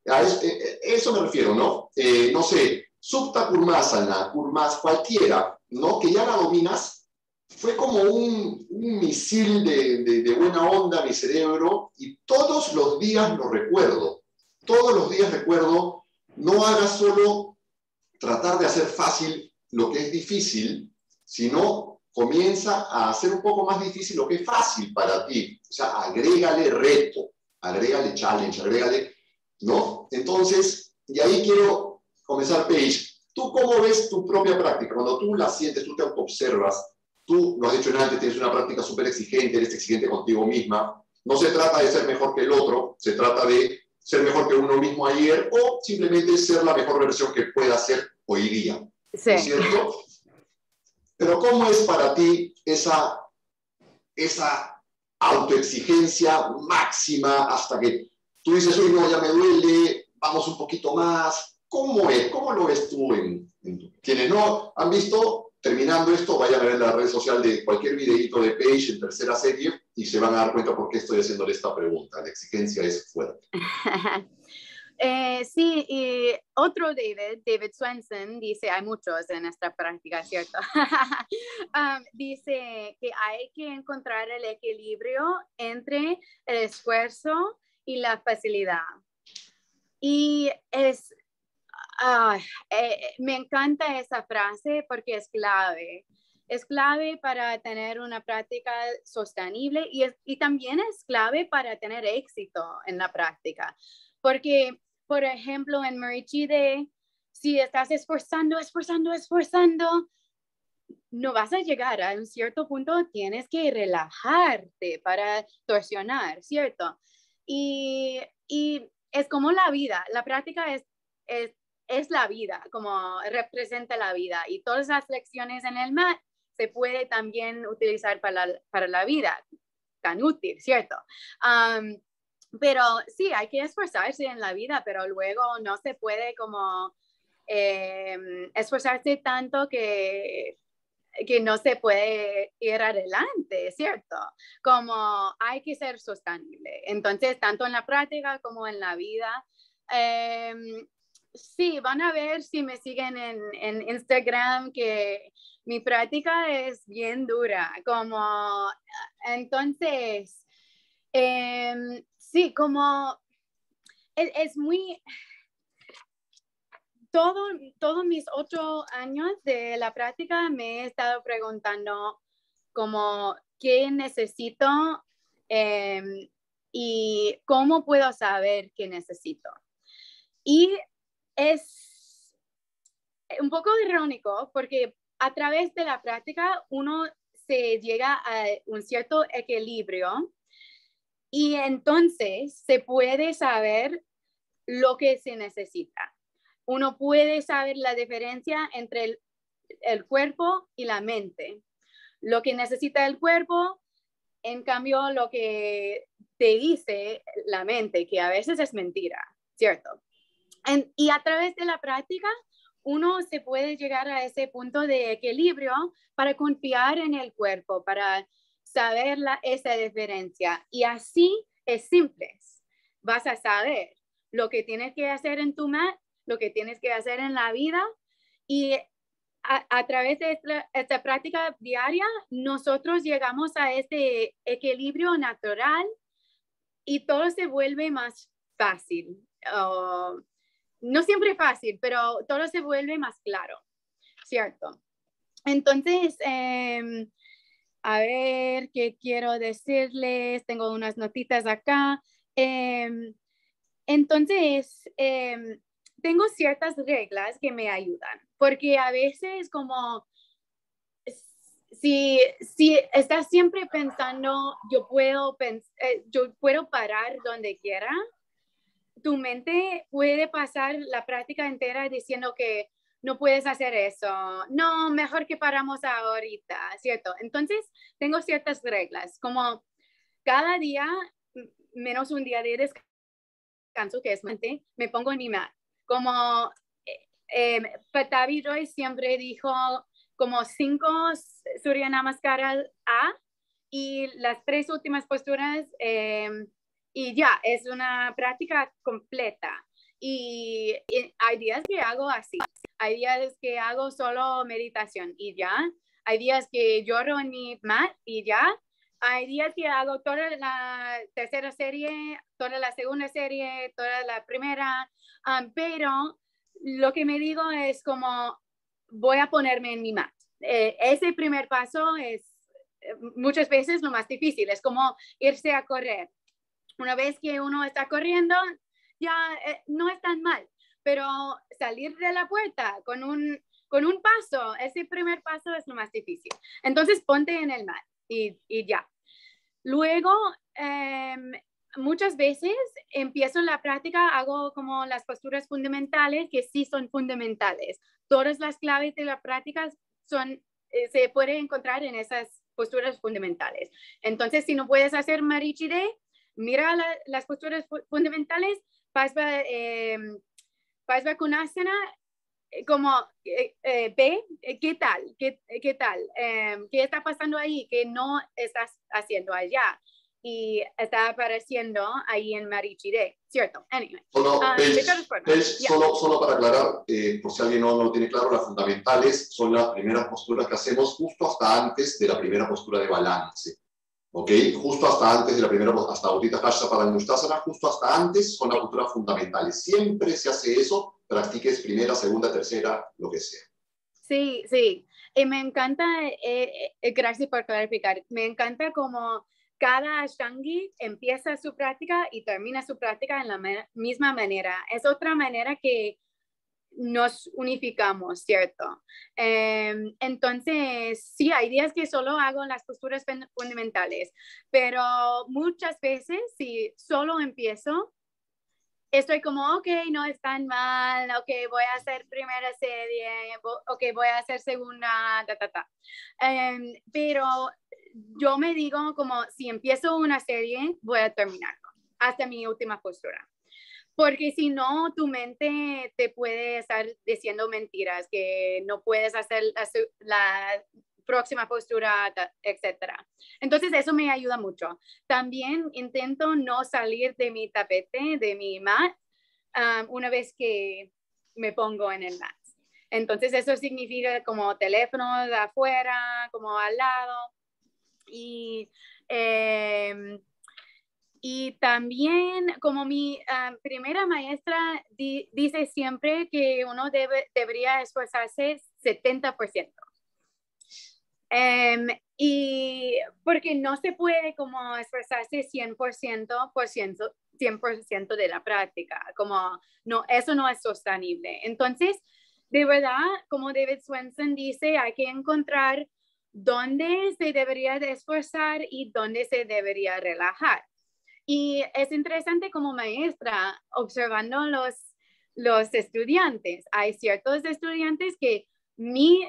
a eso, eh, eh, eso me refiero, ¿no? Eh, no sé, Supta Kurmasana, Kurmas, cualquiera, ¿no? Que ya la dominas, fue como un, misil de, buena onda a mi cerebro y todos los días lo recuerdo. Todos los días recuerdo, no hagas solo tratar de hacer fácil lo que es difícil, sino comienza a hacer un poco más difícil lo que es fácil para ti. O sea, agrégale reto, agrégale challenge, agrégale, ¿no? Entonces, y ahí quiero comenzar, Paige. ¿Tú cómo ves tu propia práctica? Cuando tú la sientes, tú te observas, Tú, lo has dicho antes, tienes una práctica súper exigente, eres exigente contigo misma. No se trata de ser mejor que el otro, se trata de ser mejor que uno mismo ayer o simplemente ser la mejor versión que pueda ser hoy día. Sí. cierto? Pero ¿cómo es para ti esa, esa autoexigencia máxima hasta que tú dices, uy, no, ya me duele, vamos un poquito más? ¿Cómo es? ¿Cómo lo ves tú en, en quienes no han visto Terminando esto, vayan a ver la red social de cualquier videito de Page en tercera serie y se van a dar cuenta por qué estoy haciéndole esta pregunta. La exigencia es fuerte. Eh, sí, y otro David, David Swenson, dice, hay muchos en esta práctica, ¿cierto? Um, dice que hay que encontrar el equilibrio entre el esfuerzo y la facilidad. Y es eh, me encanta esa frase porque es clave. Es clave para tener una práctica sostenible y, y también es clave para tener éxito en la práctica. Porque, por ejemplo, en Marichide, si estás esforzando, esforzando, esforzando, no vas a llegar a un cierto punto, tienes que relajarte para torsionar, ¿cierto? Y, y es como la vida, la práctica es, es es la vida, como representa la vida. Y todas las lecciones en el mat se puede también utilizar para la, para la vida, tan útil, ¿cierto? pero sí, hay que esforzarse en la vida, pero luego no se puede como em, esforzarse tanto que, que no se puede ir adelante, ¿cierto? Como hay que ser sostenible. Entonces, tanto en la práctica como en la vida, em, sí, van a ver si me siguen en, Instagram que mi práctica es bien dura, como entonces, em, sí, como es, muy, todo, todos mis ocho años de la práctica me he estado preguntando como qué necesito em, y cómo puedo saber qué necesito. Y es un poco irónico porque a través de la práctica uno se llega a un cierto equilibrio y entonces se puede saber lo que se necesita. Uno puede saber la diferencia entre el, el cuerpo y la mente. Lo que necesita el cuerpo, en cambio, lo que te dice la mente, que a veces es mentira, ¿cierto? Y a través de la práctica, uno se puede llegar a ese punto de equilibrio para confiar en el cuerpo, para saber la, esa diferencia. Y así es simple. Vas a saber lo que tienes que hacer en tu mat, lo que tienes que hacer en la vida y a, través de esta, práctica diaria, nosotros llegamos a este equilibrio natural y todo se vuelve más fácil. No siempre fácil, pero todo se vuelve más claro, ¿cierto? Entonces, em, a ver qué quiero decirles. Tengo unas notitas acá. Em, entonces, em, tengo ciertas reglas que me ayudan, porque a veces como si, si estás siempre pensando, yo puedo, eh, yo puedo parar donde quiera, tu mente puede pasar la práctica entera diciendo que no puedes hacer eso, no, mejor que paramos ahorita, ¿cierto? Entonces, tengo ciertas reglas, como cada día, menos un día de descanso, que es mente, me pongo en mi mat. Como eh, Patavi Roy siempre dijo, como cinco Surya Namaskaras A y las tres últimas posturas, em, y ya, es una práctica completa. y, hay días que hago así, hay días que hago solo meditación y ya. Hay días que lloro en mi mat y ya. Hay días que hago toda la tercera serie, toda la segunda serie, toda la primera, um, pero lo que me digo es como voy a ponerme en mi mat. Eh, ese primer paso es eh, muchas veces lo más difícil, es como irse a correr. Una vez que uno está corriendo, ya eh, no es tan mal pero salir de la puerta con un, con un paso, ese primer paso es lo más difícil. Entonces ponte en el mat y, y ya. Luego, em, muchas veces empiezo la práctica, hago como las posturas fundamentales, que sí son fundamentales. Todas las claves de la práctica son, eh, se pueden encontrar en esas posturas fundamentales. Entonces, si no puedes hacer Marichide, mira las posturas fundamentales, pasa, eh, Paz Vacunasana, eh, como eh, eh, ve qué tal, qué, qué tal, em, qué está pasando ahí, que no estás haciendo allá. Y está apareciendo ahí en Marichide, ¿cierto? Anyway. Solo, ah, solo, solo, para aclarar, por si alguien no, no lo tiene claro, las fundamentales son las primeras posturas que hacemos justo hasta antes de la primera postura de balance. ¿Ok? Justo hasta antes de la primera, hasta Utita Hasha para Mustasana, justo hasta antes son las posturas fundamentales. Siempre se hace eso, practiques primera, segunda, tercera, lo que sea. Sí, sí. Y me encanta, eh, eh, gracias por clarificar, me encanta como cada Ashtangi empieza su práctica y termina su práctica en la misma manera. Es otra manera que nos unificamos, ¿cierto? Em, entonces, sí, hay días que solo hago las posturas fundamentales, pero muchas veces, si solo empiezo, estoy como, ok, no es tan mal, ok, voy a hacer primera serie, ok, voy a hacer segunda, ta, ta, ta. Em, pero yo me digo como, si empiezo una serie, voy a terminarlo hasta mi última postura porque si no, tu mente te puede estar diciendo mentiras, que no puedes hacer la, próxima postura, etcétera. Entonces, eso me ayuda mucho. También intento no salir de mi tapete, de mi mat, um, una vez que me pongo en el mat. Entonces, eso significa como teléfono de afuera, como al lado. Y eh, y también, como mi ah, primera maestra dice siempre que uno debe, debería esforzarse 70%. Em, y porque no se puede como esforzarse 100%, por 100% de la práctica, como no, eso no es sostenible. Entonces, de verdad, como David Swenson dice, hay que encontrar dónde se debería de esforzar y dónde se debería relajar. Y es interesante como maestra observando los, los estudiantes. Hay ciertos estudiantes que mi,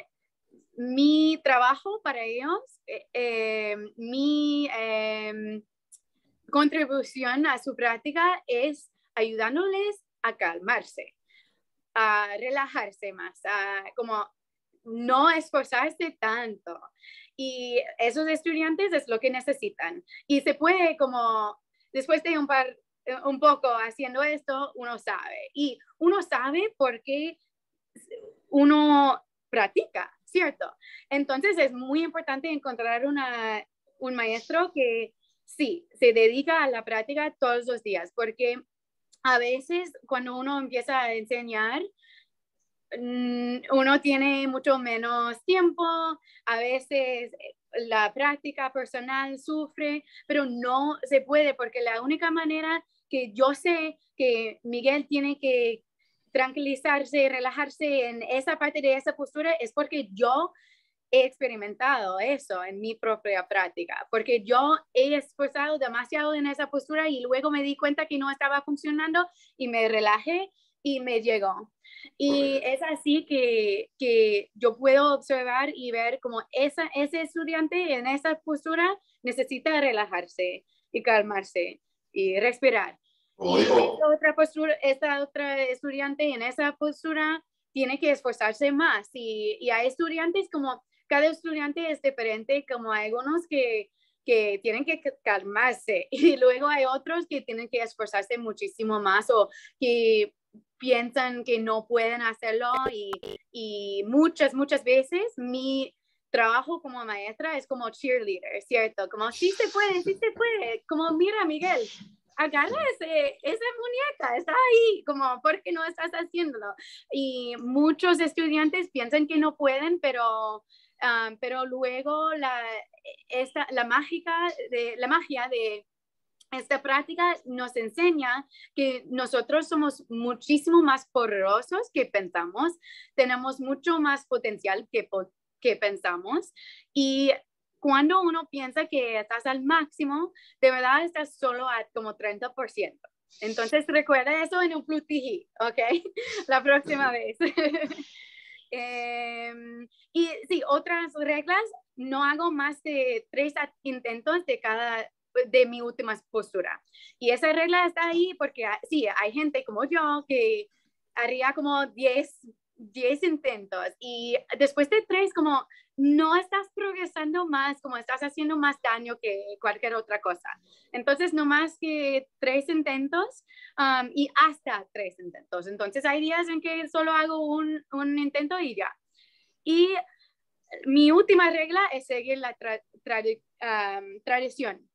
mi trabajo para ellos, eh, eh, mi em, contribución a su práctica es ayudándoles a calmarse, a relajarse más, a como no esforzarse tanto. Y esos estudiantes es lo que necesitan. Y se puede como, después de un par, un poco haciendo esto, uno sabe. Y uno sabe porque uno practica, ¿cierto? Entonces es muy importante encontrar un maestro que sí, se dedica a la práctica todos los días, porque a veces cuando uno empieza a enseñar, mm, uno tiene mucho menos tiempo, a veces eh, la práctica personal sufre, pero no se puede porque la única manera que yo sé que Miguel tiene que tranquilizarse y relajarse en esa parte de esa postura es porque yo he experimentado eso en mi propia práctica, porque yo he esforzado demasiado en esa postura y luego me di cuenta que no estaba funcionando y me relajé y me llegó. Y es así que, que yo puedo observar y ver como esa, ese estudiante en esa postura necesita relajarse y calmarse y respirar. y esta otra postura, esta otra estudiante en esa postura tiene que esforzarse más. Y, y hay estudiantes como cada estudiante es diferente, como hay algunos que, que tienen que calmarse y luego hay otros que tienen que esforzarse muchísimo más o que piensan que no pueden hacerlo y, y muchas, muchas veces mi trabajo como maestra es como cheerleader, ¿cierto? Como sí se puede, sí se puede, como mira Miguel, agarra ese, esa muñeca, está ahí, como, ¿por qué no estás haciéndolo? Y muchos estudiantes piensan que no pueden, pero Ah, pero luego la, esta, la, mágica de, la magia de esta práctica nos enseña que nosotros somos muchísimo más poderosos que pensamos, tenemos mucho más potencial que, que pensamos y cuando uno piensa que estás al máximo, de verdad estás solo a como 30%. Entonces recuerda eso en un plutiji, ¿ok? La próxima vez. Em, y sí, otras reglas, no hago más de tres intentos de cada de mi última postura. Y esa regla está ahí porque ah, sí, hay gente como yo que haría como 10 10 intentos y después de tres, como no estás progresando más, como estás haciendo más daño que cualquier otra cosa. Entonces, no más que tres intentos um, y hasta tres intentos. Entonces, hay días en que solo hago un, un intento y ya. Y mi última regla es seguir la um, tradición.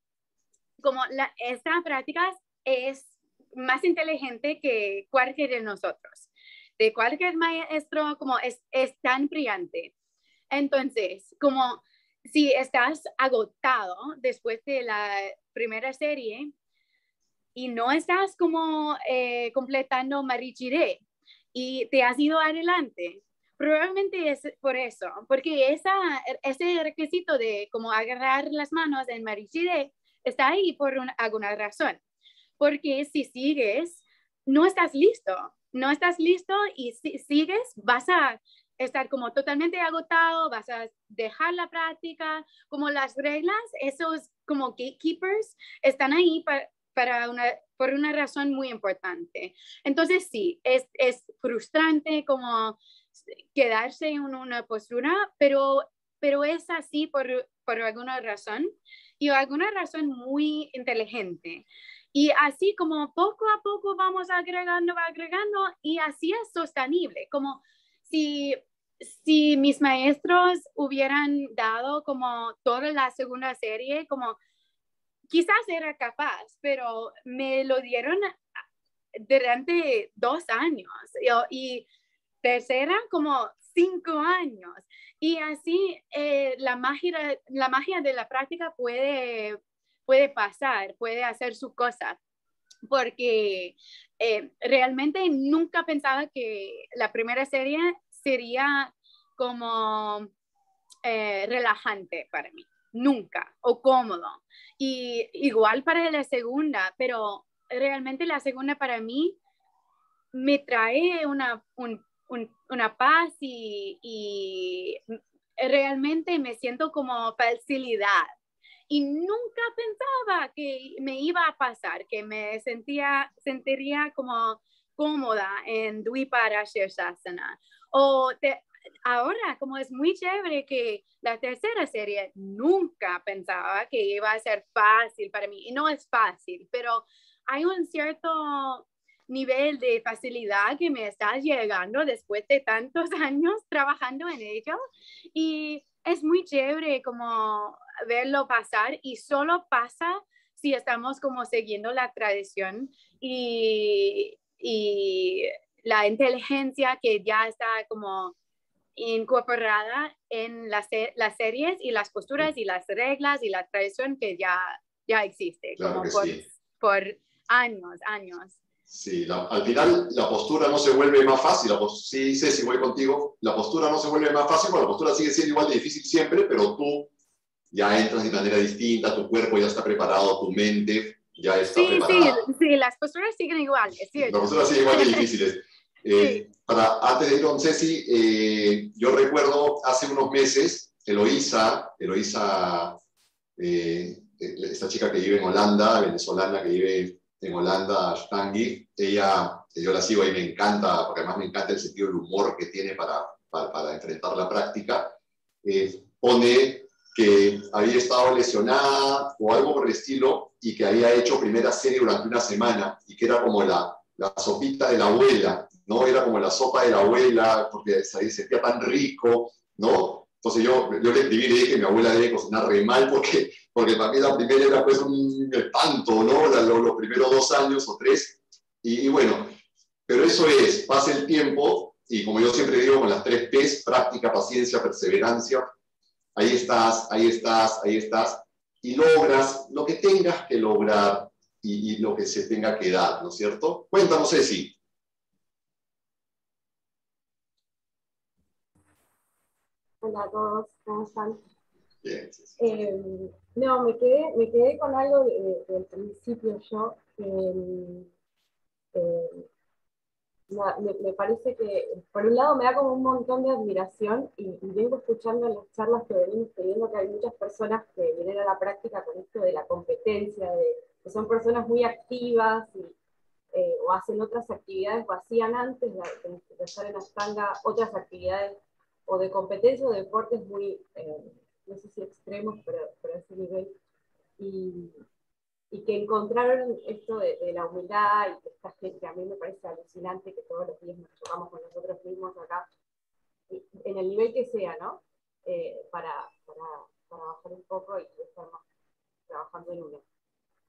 Como la, esta práctica es más inteligente que cualquier de nosotros de cualquier maestro como es, es tan brillante. Entonces, como si estás agotado después de la primera serie y no estás como eh, completando Marichire y te has ido adelante, probablemente es por eso, porque esa, ese requisito de como agarrar las manos en Marichire está ahí por alguna razón, porque si sigues, no estás listo no estás listo y si, sigues, vas a estar como totalmente agotado, vas a dejar la práctica, como las reglas, esos como gatekeepers están ahí para, para una, por una razón muy importante. Entonces sí, es, es frustrante como quedarse en una postura, pero, pero es así por, por alguna razón y alguna razón muy inteligente. Y así como poco a poco vamos agregando, agregando, y así es sostenible, como si, si mis maestros hubieran dado como toda la segunda serie, como quizás era capaz, pero me lo dieron durante dos años y, tercera como cinco años. Y así eh, la, magia, la magia de la práctica puede puede pasar, puede hacer su cosa, porque eh, realmente nunca pensaba que la primera serie sería como eh, relajante para mí. nunca, o cómodo. Y igual para la segunda, pero realmente la segunda para mí me trae una, una paz y, realmente me siento como facilidad. Y nunca pensaba que me iba a pasar, que me sentía, sentiría como cómoda en Dvipara Shirshasana. O ahora, como es muy chévere que la tercera serie nunca pensaba que iba a ser fácil para mí. Y no es fácil, pero hay un cierto nivel de facilidad que me está llegando después de tantos años trabajando en ello. Y es muy chévere como verlo pasar y solo pasa si estamos como siguiendo la tradición y, y la inteligencia que ya está como incorporada en las, las, series y las posturas y las reglas y la tradición que ya, ya existe como por, por, años, años. Sí, al final la postura no se vuelve más fácil, sí, sé si voy contigo, la postura no se vuelve más fácil, porque la postura sigue siendo igual de difícil siempre, pero tú ya entras de manera distinta, tu cuerpo ya está preparado, tu mente ya está sí, preparada. Sí, sí, las posturas siguen igual, es cierto. Las posturas siguen igual de difíciles. Eh, para, antes de ir con Ceci, eh, yo recuerdo hace unos meses, Eloísa, Eloísa eh, esta chica que vive en Holanda, venezolana que vive en Holanda, Stangi, ella, yo la sigo y me encanta, porque además me encanta el sentido del humor que tiene para, para, enfrentar la práctica, pone que había estado lesionada o algo por el estilo y que había hecho primera serie durante una semana y que era como la, la sopita de la abuela, ¿no? Era como la sopa de la abuela, porque se sentía tan rico, ¿no? Entonces yo, yo le escribí y le dije, mi abuela debe cocinar re mal porque, porque para mí la primera era pues un espanto, ¿no? Los, primeros dos años o tres. Y, y, bueno, pero eso es, pasa el tiempo y como yo siempre digo con las tres P's, práctica, paciencia, perseverancia, ahí estás, ahí estás, ahí estás, y logras lo que tengas que lograr y, y lo que se tenga que dar, ¿no es cierto? Cuéntanos, Ceci. Hola a todos, ¿cómo están? Eh, no, me quedé, me quedé con algo del principio yo. Eh, me, parece que, por un lado, me da como un montón de admiración y, vengo escuchando en las charlas que venimos teniendo que hay muchas personas que vienen a la práctica con esto de la competencia, de que son personas muy activas y, eh, o hacen otras actividades o hacían antes de, de estar en Astanga otras actividades o de competencia o de deportes muy, eh, no sé si extremos, pero, pero a ese nivel. Y, y que encontraron esto de, la humildad y que esta gente, a mí me parece alucinante que todos los días nos chocamos con nosotros mismos acá, en el nivel que sea, ¿no? Eh, para, para, para, bajar un poco y estar más trabajando en uno.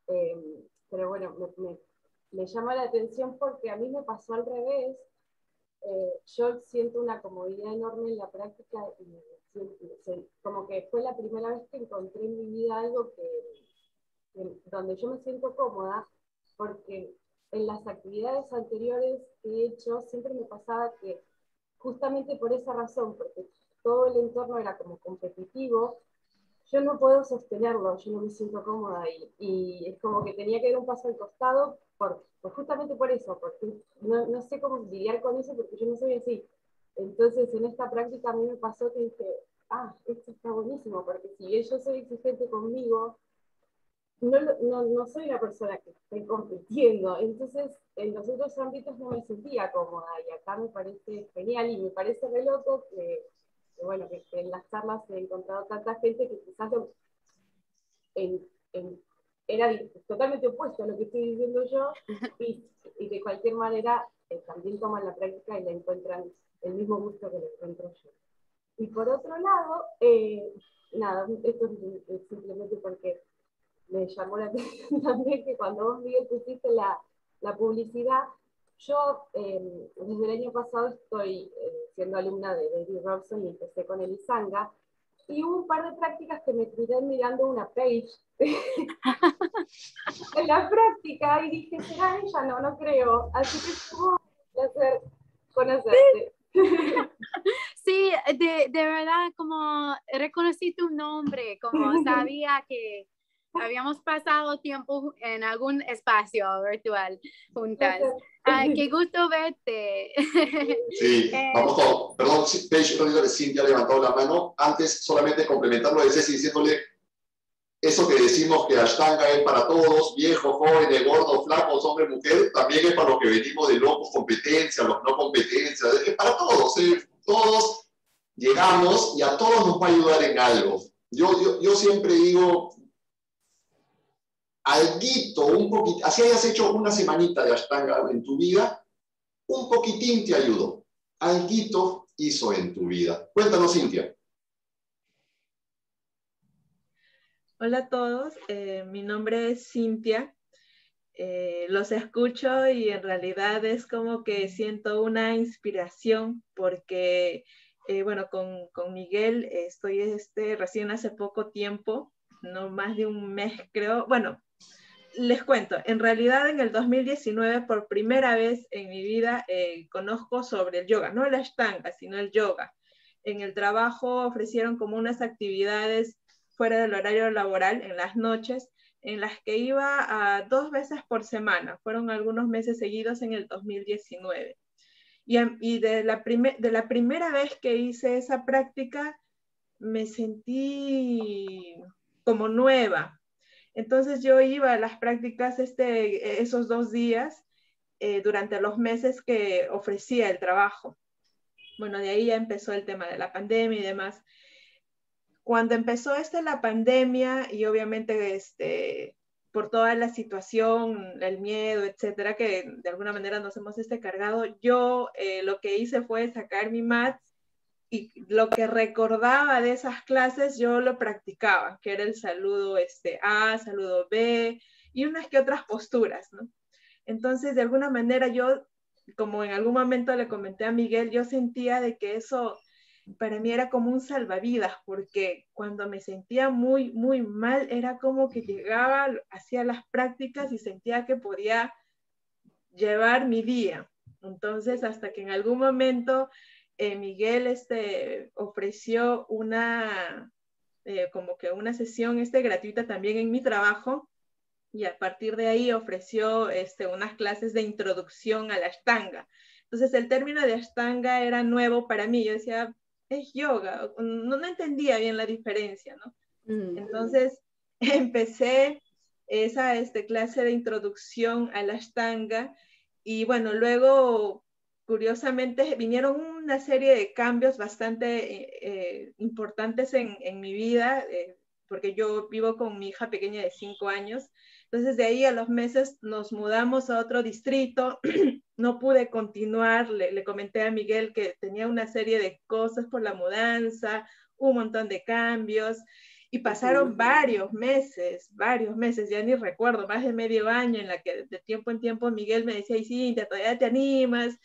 Eh, pero bueno, me, me, me llama la atención porque a mí me pasó al revés, eh, yo siento una comodidad enorme en la práctica y como que fue la primera vez que encontré en mi vida algo que, donde yo me siento cómoda porque en las actividades anteriores que he hecho siempre me pasaba que justamente por esa razón, porque todo el entorno era como competitivo, yo no puedo sostenerlo, yo no me siento cómoda y es como que tenía que dar un paso al costado pues justamente por eso, porque no, no, sé cómo lidiar con eso porque yo no soy así. Entonces, en esta práctica a mí me pasó que dije, ah, esto está buenísimo, porque si yo soy exigente conmigo, no, no, no soy la persona que estoy compitiendo. Entonces, en los otros ámbitos no me sentía cómoda y acá me parece genial y me parece re loco que, bueno, que, en las charlas he encontrado tanta gente que quizás en, en era totalmente opuesto a lo que estoy diciendo yo y, de cualquier manera eh, también toman la práctica y la encuentran el mismo gusto que lo encuentro yo. Y por otro lado, eh, nada, esto es, simplemente porque me llamó la atención también que cuando vos, Miguel, pusiste la, la publicidad, yo em, desde el año pasado estoy eh, siendo alumna de David Robson y empecé con Elisanga, y hubo un par de prácticas que me quedé mirando una page en la práctica y dije, ¿será ella? No, no creo. Así que estuvo un placer conocerte. Sí, Sí, de, de verdad, como reconocí tu nombre, como sabía que habíamos pasado tiempo en algún espacio virtual juntas. Ay, qué gusto verte. Sí, Eh, vamos con, perdón, Paige, yo digo que Cintia ha levantado la mano. Antes, solamente complementarlo de Ceci diciéndole eso que decimos que Ashtanga es para todos, viejos, jóvenes, gordos, flacos, hombre, mujer, también es para los que venimos de locos, competencia, los no competencia, es para todos, ¿eh? todos llegamos y a todos nos va a ayudar en algo. Yo, yo, yo siempre digo, alguito, un poquito, así hayas hecho una semanita de Ashtanga en tu vida, un poquitín te ayudó. Alguito hizo en tu vida. Cuéntanos, Cintia. Hola a todos, eh, mi nombre es Cintia. Eh, los escucho y en realidad es como que siento una inspiración porque, eh, bueno, con, con Miguel estoy este, recién hace poco tiempo, no más de un mes creo. Bueno, les cuento, en realidad en el 2019 por primera vez en mi vida eh, conozco sobre el yoga, no el ashtanga, sino el yoga. En el trabajo ofrecieron como unas actividades fuera del horario laboral en las noches en las que iba dos veces por semana. Fueron algunos meses seguidos en el 2019. Y, y de, la de la primera vez que hice esa práctica, me sentí como nueva. Entonces yo iba a las prácticas este, esos dos días eh, durante los meses que ofrecía el trabajo. Bueno, de ahí ya empezó el tema de la pandemia y demás cuando empezó esta la pandemia y obviamente este, por toda la situación, el miedo, etcétera, que de alguna manera nos hemos este cargado, yo eh, lo que hice fue sacar mi mat y lo que recordaba de esas clases yo lo practicaba, que era el saludo este, A, saludo B y unas que otras posturas, ¿no? Entonces, de alguna manera yo, como en algún momento le comenté a Miguel, yo sentía de que eso para mí era como un salvavidas, porque cuando me sentía muy, muy mal, era como que llegaba, hacía las prácticas y sentía que podía llevar mi día. Entonces, hasta que en algún momento eh, Miguel este, ofreció una, eh, como que una sesión este, gratuita también en mi trabajo, y a partir de ahí ofreció este, unas clases de introducción a la ashtanga. Entonces el término de ashtanga era nuevo para mí. Yo decía, es yoga. No, no entendía bien la diferencia, ¿no? Mm. Entonces empecé esa este, clase de introducción a la ashtanga y bueno, luego curiosamente vinieron una serie de cambios bastante eh, eh, importantes en, en, mi vida, eh, porque yo vivo con mi hija pequeña de cinco años. Entonces de ahí a los meses nos mudamos a otro distrito. No pude continuar, le, le, comenté a Miguel que tenía una serie de cosas por la mudanza, un montón de cambios, y pasaron varios meses, varios meses, ya ni recuerdo, más de medio año en la que de tiempo en tiempo Miguel me decía, y sí, todavía te animas,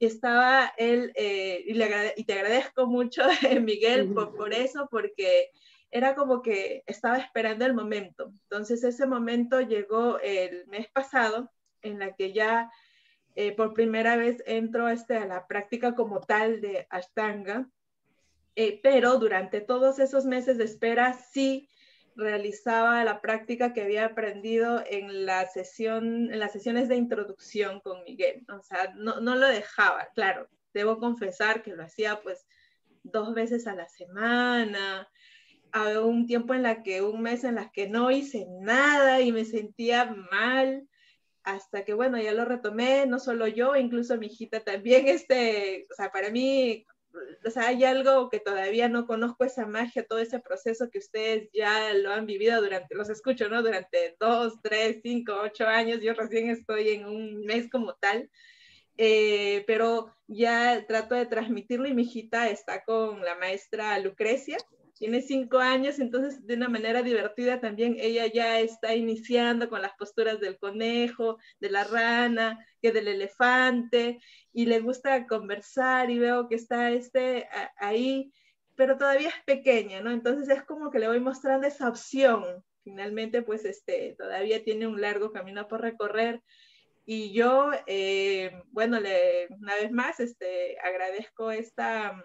estaba él, eh, y, le y, te agradezco mucho, Miguel, por, por eso, porque era como que estaba esperando el momento. Entonces ese momento llegó el mes pasado, en la que ya eh, por primera vez entro este, a la práctica como tal de Ashtanga, eh, pero durante todos esos meses de espera sí realizaba la práctica que había aprendido en, la sesión, en las sesiones de introducción con Miguel. O sea, no, no lo dejaba, claro. Debo confesar que lo hacía pues dos veces a la semana, había un tiempo en la que, un mes en la que no hice nada y me sentía mal, hasta que, bueno, ya lo retomé, no solo yo, incluso mi hijita también, este, o sea, para mí, o sea, hay algo que todavía no conozco esa magia, todo ese proceso que ustedes ya lo han vivido durante, los escucho, ¿no? Durante dos, tres, cinco, ocho años, yo recién estoy en un mes como tal, eh, pero ya trato de transmitirlo y mi hijita está con la maestra Lucrecia, tiene cinco años, entonces de una manera divertida también ella ya está iniciando con las posturas del conejo, de la rana, que del elefante, y le gusta conversar y veo que está este ahí, pero todavía es pequeña, ¿no? Entonces es como que le voy mostrando esa opción. Finalmente, pues este, todavía tiene un largo camino por recorrer. Y yo, eh, bueno, le, una vez más, este, agradezco esta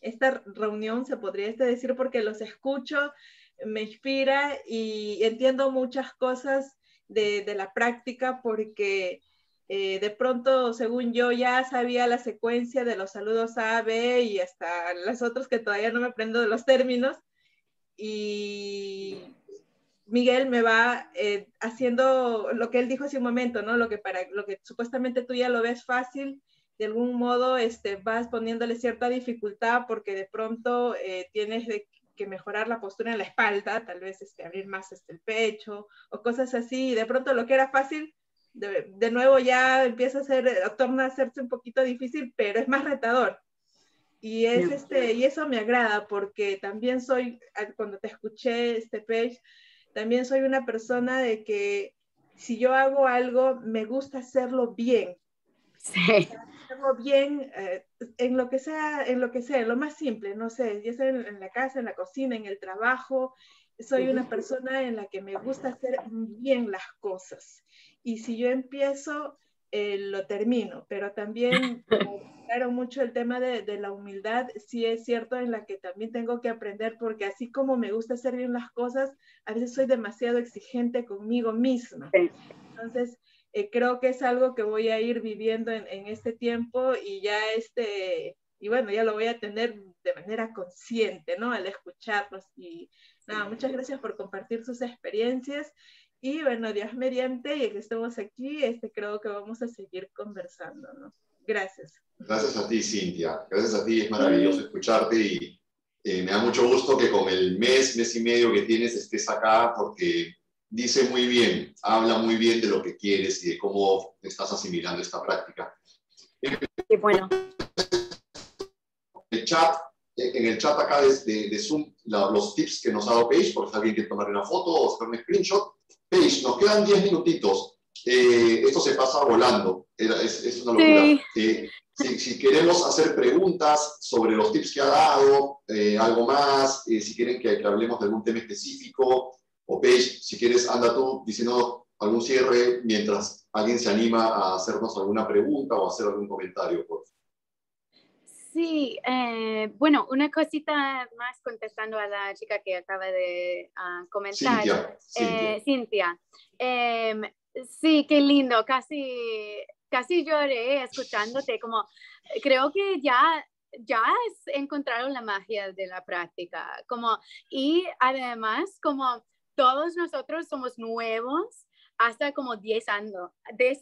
esta reunión, se podría este decir, porque los escucho, me inspira y entiendo muchas cosas de, de la práctica porque eh, de pronto, según yo, ya sabía la secuencia de los saludos A, B y hasta las otras que todavía no me aprendo de los términos. Y Miguel me va eh, haciendo lo que él dijo hace un momento, ¿no? Lo que, para, lo que supuestamente tú ya lo ves fácil, de algún modo este, vas poniéndole cierta dificultad porque de pronto eh, tienes que mejorar la postura en la espalda, tal vez este, abrir más este, el pecho o cosas así, y de pronto lo que era fácil, de, de nuevo ya empieza a ser, torna a hacerse un poquito difícil, pero es más retador. Y, es, este, y eso me agrada porque también soy, cuando te escuché este page, también soy una persona de que si yo hago algo, me gusta hacerlo bien. Sí. Bien eh, en lo que sea, en lo que sea, lo más simple, no sé, ya sea en, la casa, en la cocina, en el trabajo. Soy una persona en la que me gusta hacer bien las cosas. Y si yo empiezo, eh, lo termino, pero también claro mucho el tema de, de, la humildad, sí es cierto en la que también tengo que aprender porque así como me gusta hacer bien las cosas, a veces soy demasiado exigente conmigo misma. Entonces, eh, creo que es algo que voy a ir viviendo en, en, este tiempo y ya este, y bueno, ya lo voy a tener de manera consciente, ¿no? Al escucharlos y nada, muchas gracias por compartir sus experiencias y bueno, Dios mediante, y que estemos aquí, este, creo que vamos a seguir conversando, ¿no? Gracias. Gracias a ti, Cintia. Gracias a ti, es maravilloso escucharte y eh, me da mucho gusto que con el mes, mes y medio que tienes estés acá porque dice muy bien, habla muy bien de lo que quieres y de cómo estás asimilando esta práctica. Qué bueno. El chat, en el chat acá de, de, Zoom, los tips que nos ha dado Paige, por si alguien quiere tomar una foto o hacer un screenshot. Paige, nos quedan 10 minutitos. Eh, esto se pasa volando, es, es una locura. Eh, si, si, queremos hacer preguntas sobre los tips que ha dado, eh, algo más, si quieren que, que, hablemos de algún tema específico, o Paige, si quieres, anda tú diciendo algún cierre mientras alguien se anima a hacernos alguna pregunta o hacer algún comentario. Por favor. Sí, eh, bueno, una cosita más contestando a la chica que acaba de uh, comentar. Cintia. Eh, Cintia. Eh, sí, qué lindo, casi, casi lloré escuchándote, como creo que ya ya encontraron la magia de la práctica, como, y además, como todos nosotros somos nuevos, hasta como 10 años,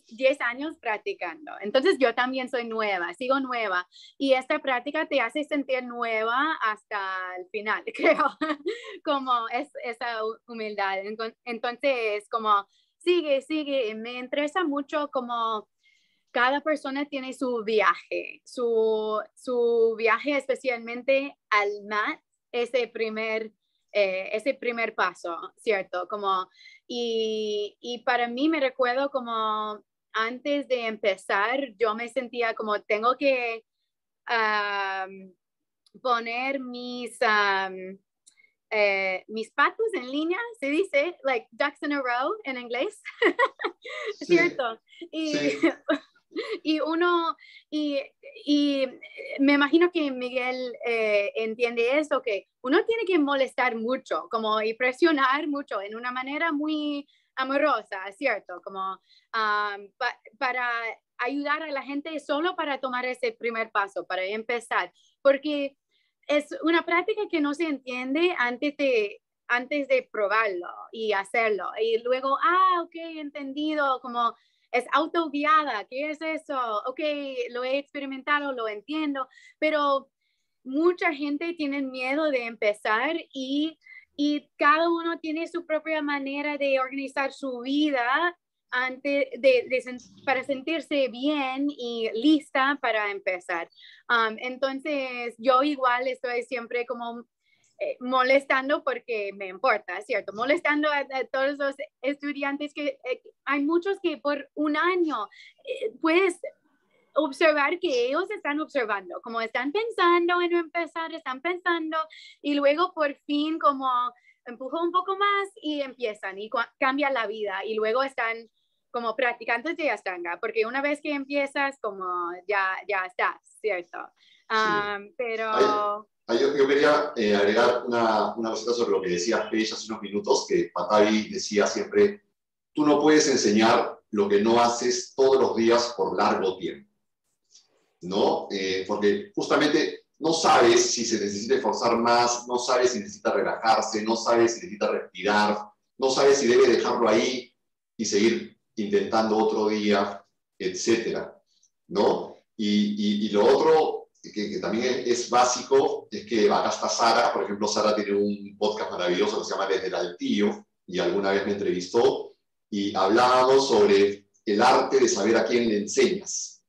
10 años practicando. Entonces yo también soy nueva, sigo nueva y esta práctica te hace sentir nueva hasta el final, creo, como es esa humildad. Entonces, como sigue, sigue, me interesa mucho como cada persona tiene su viaje, su, su viaje especialmente al mat, ese primer, eh, ese primer paso, ¿cierto? Como y, y, para mí me recuerdo como antes de empezar, yo me sentía como tengo que um, poner mis, um, eh, mis patos en línea, se dice, like ducks in a row en inglés, sí. ¿cierto? Y, sí. y uno, y, y, me imagino que Miguel eh, entiende eso, que uno tiene que molestar mucho, como y presionar mucho en una manera muy amorosa, ¿cierto? Como um, pa, para ayudar a la gente solo para tomar ese primer paso, para empezar, porque es una práctica que no se entiende antes de antes de probarlo y hacerlo. Y luego, ah, ok, entendido, como es autoguiada, ¿qué es eso? Ok, lo he experimentado, lo entiendo, pero mucha gente tiene miedo de empezar y, y cada uno tiene su propia manera de organizar su vida antes de, de, para sentirse bien y lista para empezar. Um, entonces, yo igual estoy siempre como eh, molestando porque me importa, ¿cierto? Molestando a, todos los estudiantes que eh, hay muchos que por un año eh, puedes observar que ellos están observando, como están pensando en empezar, están pensando y luego por fin como empujo un poco más y empiezan y cambia la vida y luego están como practicantes de Ashtanga, porque una vez que empiezas como ya, ya estás, ¿cierto? Pero... yo, quería eh, agregar una, una cosita sobre lo que decía Paige hace unos minutos, que Patavi decía siempre, tú no puedes enseñar lo que no haces todos los días por largo tiempo. ¿No? Eh, porque justamente no sabes si se necesita esforzar más, no sabes si necesita relajarse, no sabes si necesita respirar, no sabes si debe dejarlo ahí y seguir intentando otro día, etcétera, ¿no? Y, y, lo otro que, también es, básico es que acá está Sara, por ejemplo, Sara tiene un podcast maravilloso que se llama Desde el Altío y alguna vez me entrevistó y hablábamos sobre el arte de saber a quién le enseñas,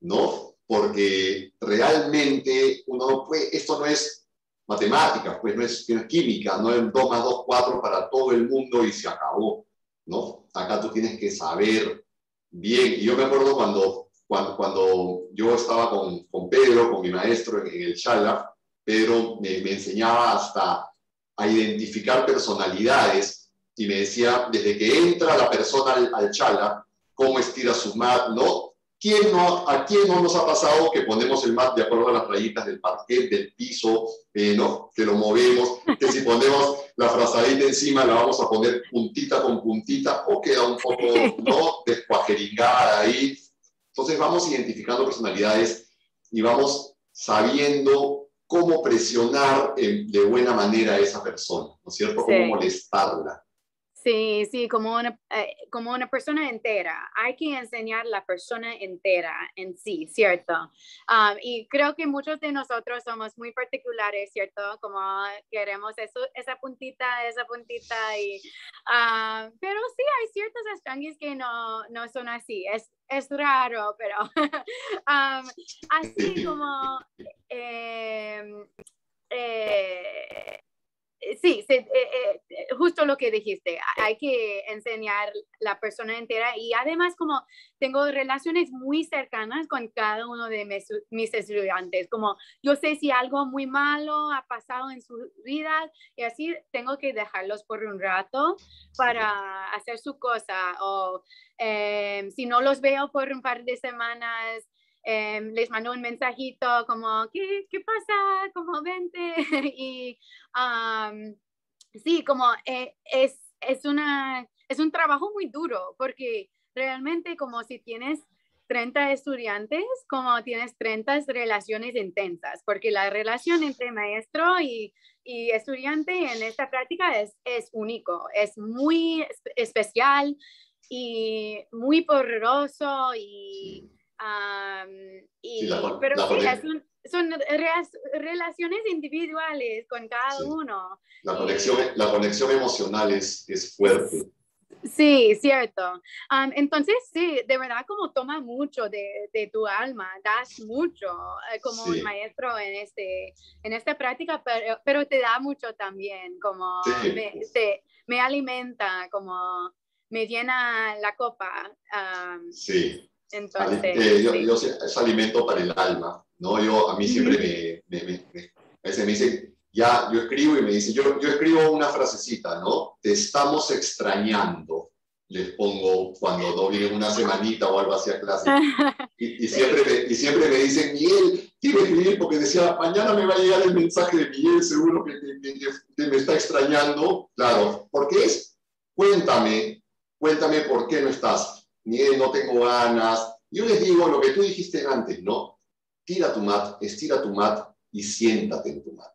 ¿no? Porque realmente uno no puede, esto no es matemáticas, pues no es, química, no es 2 más 2, 4 para todo el mundo y se acabó, ¿no? Acá tú tienes que saber bien. Y yo me acuerdo cuando, cuando, cuando yo estaba con, con, Pedro, con mi maestro en, el Chala, Pedro me, me, enseñaba hasta a identificar personalidades y me decía, desde que entra la persona al, al cómo estira su mat, ¿no? ¿Quién no, ¿A quién no nos ha pasado que ponemos el mat de acuerdo a las rayitas del parquet, del piso, eh, ¿no? que lo movemos? Que si ponemos la frazadita encima la vamos a poner puntita con puntita o queda un poco ¿no? descuajeringada ahí. Entonces vamos identificando personalidades y vamos sabiendo cómo presionar eh, de buena manera a esa persona, ¿no es cierto? Cómo molestarla. Sí, sí, como una, eh, como una persona entera. Hay que enseñar la persona entera en sí, ¿cierto? Um, y creo que muchos de nosotros somos muy particulares, ¿cierto? Como queremos eso, esa puntita, esa puntita. Y, um, pero sí, hay ciertos estrangis que no, no son así. Es, es raro, pero um, así como... Em, eh, eh, sí, eh, eh, justo lo que dijiste, hay que enseñar la persona entera y además como tengo relaciones muy cercanas con cada uno de mis, estudiantes, como yo sé si algo muy malo ha pasado en su vida y así tengo que dejarlos por un rato para hacer su cosa o si no los veo por un par de semanas, Em, les mando un mensajito como, ¿qué, qué pasa? Como vente. y sí, como eh, es, es, una, es un trabajo muy duro porque realmente como si tienes 30 estudiantes, como tienes 30 relaciones intensas, porque la relación entre maestro y, y estudiante en esta práctica es, es único, es muy especial y muy poderoso y y, pero sí, son, relaciones individuales con cada uno. La conexión, la conexión emocional es, es fuerte. Sí, cierto. entonces, sí, de verdad como toma mucho de, de tu alma, das mucho eh, como un maestro en, este, en esta práctica, pero, pero te da mucho también, como me, te, me, alimenta, como me llena la copa. sí. Entonces, eh, yo, es alimento para el alma, ¿no? Yo, a mí siempre me, me, me, me, dice, ya, yo escribo y me dice, yo, yo escribo una frasecita, ¿no? Te estamos extrañando, les pongo cuando no vienen una semanita o algo así a clase. Y, siempre, me, y siempre me dicen, Miguel, quiero escribir porque decía, mañana me va a llegar el mensaje de Miguel, seguro que, que me está extrañando. Claro, porque es, cuéntame, cuéntame por qué no estás ni no tengo ganas. Yo les digo lo que tú dijiste antes, ¿no? Tira tu mat, estira tu mat y siéntate en tu mat.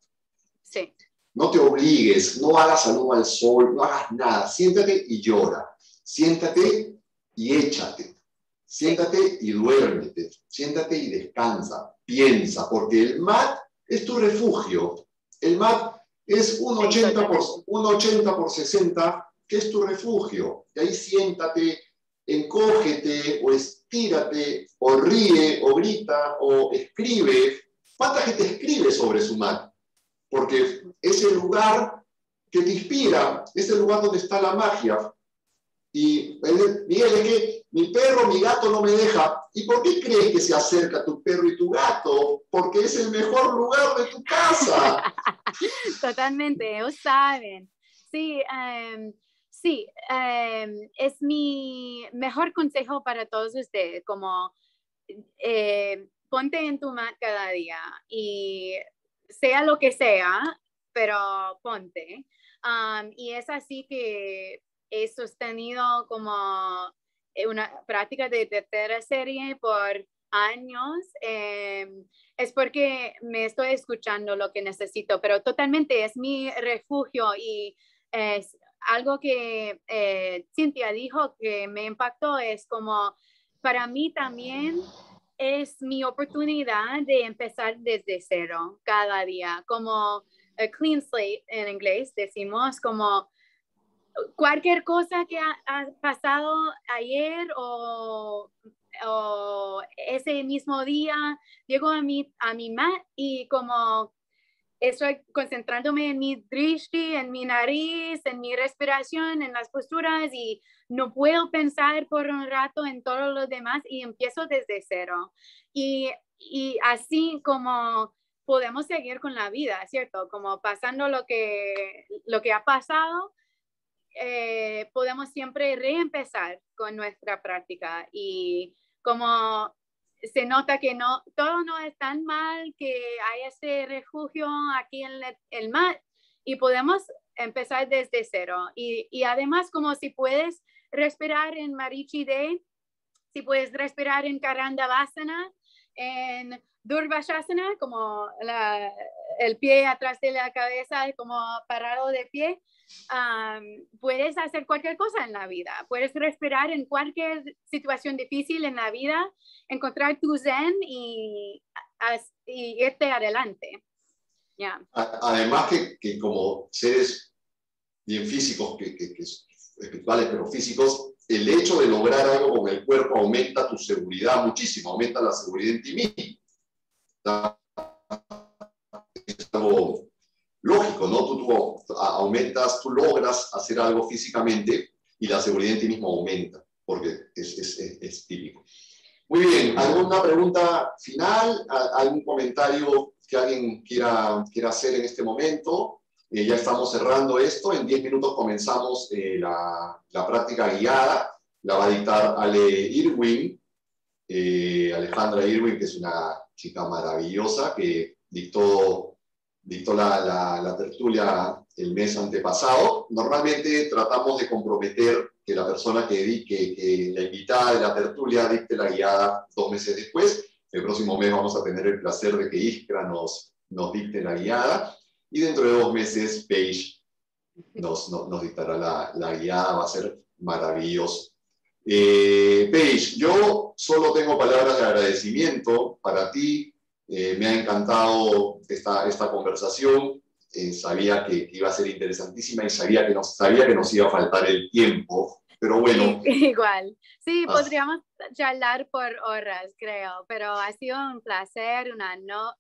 Sí. No te obligues, no hagas saludo al sol, no hagas nada. Siéntate y llora. Siéntate y échate. Siéntate y duérmete. Siéntate y descansa. Piensa, porque el mat es tu refugio. El mat es un 80 por, un 80 por 60 que es tu refugio. Y ahí siéntate, encógete o estírate o ríe o grita o escribe. ¿Cuánta gente escribe sobre su mar? Porque es el lugar que te inspira, es el lugar donde está la magia. Y Miguel, es que mi perro, mi gato no me deja. ¿Y por qué crees que se acerca tu perro y tu gato? Porque es el mejor lugar de tu casa. Totalmente, ellos saben. Sí, um, Sí, em, es mi mejor consejo para todos ustedes, como eh, ponte en tu mat cada día y sea lo que sea, pero ponte. Y es así que he sostenido como una práctica de tercera serie por años. Em, es porque me estoy escuchando lo que necesito, pero totalmente es mi refugio y es algo que eh, Cintia dijo que me impactó, es como para mí también es mi oportunidad de empezar desde cero cada día, como a clean slate en inglés decimos, como cualquier cosa que ha, pasado ayer o, o, ese mismo día, llego a mi, a mi mat y como estoy concentrándome en mi drishti, en mi nariz, en mi respiración, en las posturas y no puedo pensar por un rato en todo lo demás y empiezo desde cero. Y, y así como podemos seguir con la vida, ¿cierto? Como pasando lo que, lo que ha pasado, eh, podemos siempre reempezar con nuestra práctica y como se nota que no, todo no es tan mal, que hay ese refugio aquí en el, mar y podemos empezar desde cero. Y, y, además, como si puedes respirar en Marichi Day, si puedes respirar en Karandavasana, en Durvashasana, como el pie atrás de la cabeza, como parado de pie, puedes hacer cualquier cosa en la vida, puedes respirar en cualquier situación difícil en la vida, encontrar tu zen y, y irte adelante. Además que, que, como seres bien físicos, que, que, espirituales pero físicos, el hecho de lograr algo con el cuerpo aumenta tu seguridad muchísimo, aumenta la seguridad en ti mismo. Lógico, ¿no? Tú, aumentas, tú logras hacer algo físicamente y la seguridad en ti mismo aumenta, porque es, es, es, típico. Muy bien, ¿alguna pregunta final? ¿Algún comentario que alguien quiera, quiera hacer en este momento? Eh, ya estamos cerrando esto. En 10 minutos comenzamos eh, la, la, práctica guiada. La va a dictar Ale Irwin, eh, Alejandra Irwin, que es una chica maravillosa que dictó dictó la, la, tertulia el mes antepasado. Normalmente tratamos de comprometer que la persona que, que, que la invitada de la tertulia dicte la guiada dos meses después. El próximo mes vamos a tener el placer de que Iskra nos, nos dicte la guiada y dentro de dos meses Paige nos, nos, dictará la, la, guiada, va a ser maravilloso. Eh, Paige, yo solo tengo palabras de agradecimiento para ti eh, me ha encantado esta, esta conversación. Eh, sabía que, iba a ser interesantísima y sabía que, nos, sabía que nos iba a faltar el tiempo. Pero bueno. igual. Sí, ah. podríamos charlar por horas, creo, pero ha sido un placer, un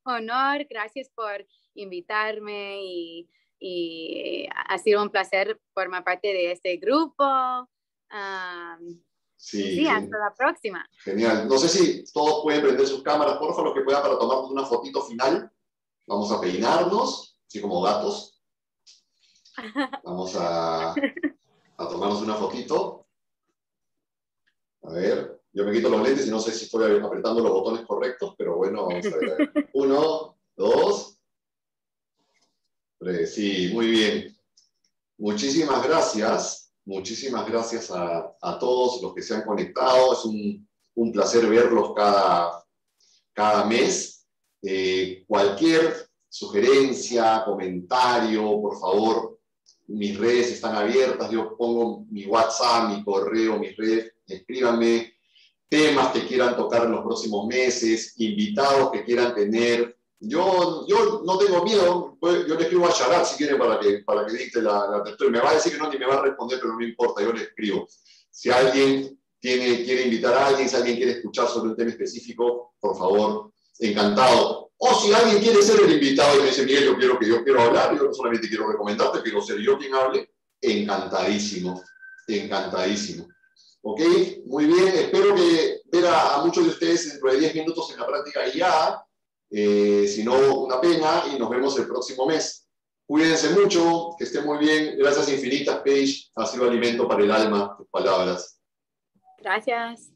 honor. Gracias por invitarme y, y, ha sido un placer formar parte de este grupo. Sí, hasta la próxima. Genial. No sé si todos pueden prender sus cámaras, por favor, los que puedan para tomarnos una fotito final. Vamos a peinarnos, así como gatos. Vamos a, a tomarnos una fotito. A ver, yo me quito los lentes y no sé si estoy apretando los botones correctos, pero bueno, vamos a ver. Uno, dos, tres. Sí, muy bien. Muchísimas gracias. Muchísimas gracias a, todos los que se han conectado. Es un, un placer verlos cada, cada mes. Eh, cualquier sugerencia, comentario, por favor, mis redes están abiertas. Yo pongo mi WhatsApp, mi correo, mis redes. Escríbanme temas que quieran tocar en los próximos meses, invitados que quieran tener, yo, yo no tengo miedo, pues, yo le escribo a Sharat si quiere para que, para que la, la. Me va a decir que no, ni me va a responder, pero no me importa, yo le escribo. Si alguien tiene, quiere invitar a alguien, si alguien quiere escuchar sobre un tema específico, por favor, encantado. O si alguien quiere ser el invitado y me dice, Miguel, yo quiero que yo quiero hablar, yo solamente quiero recomendarte, quiero ser yo quien hable, encantadísimo, encantadísimo. ¿Ok? Muy bien, espero que ver a, a muchos de ustedes dentro de 10 minutos en la práctica ya eh, si no, una pena y nos vemos el próximo mes. Cuídense mucho, que estén muy bien. Gracias infinitas, Paige. Ha sido alimento para el alma, tus palabras. Gracias.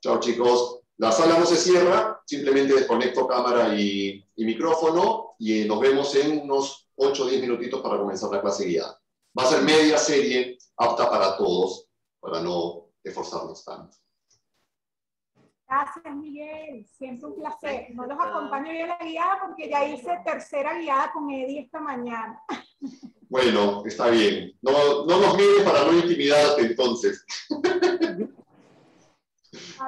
Chao, chicos. La sala no se cierra, simplemente desconecto cámara y, y micrófono y nos vemos en unos 8 o 10 minutitos para comenzar la clase guiada. Va a ser media serie, apta para todos, para no esforzarnos tanto. Gracias, Miguel. Siempre un placer. No los acompaño yo en la guiada porque ya hice tercera guiada con Eddie esta mañana. Bueno, está bien. No, no nos mires para no intimidarte entonces.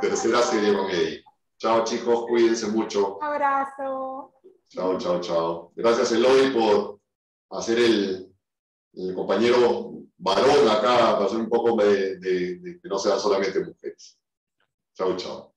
tercera serie con Eddie. Chao chicos, cuídense mucho. Un abrazo. Chao, chao, chao. Gracias Eloy por hacer el, el compañero varón acá, para hacer un poco de, de, de que no sean solamente mujeres. Chao, chao.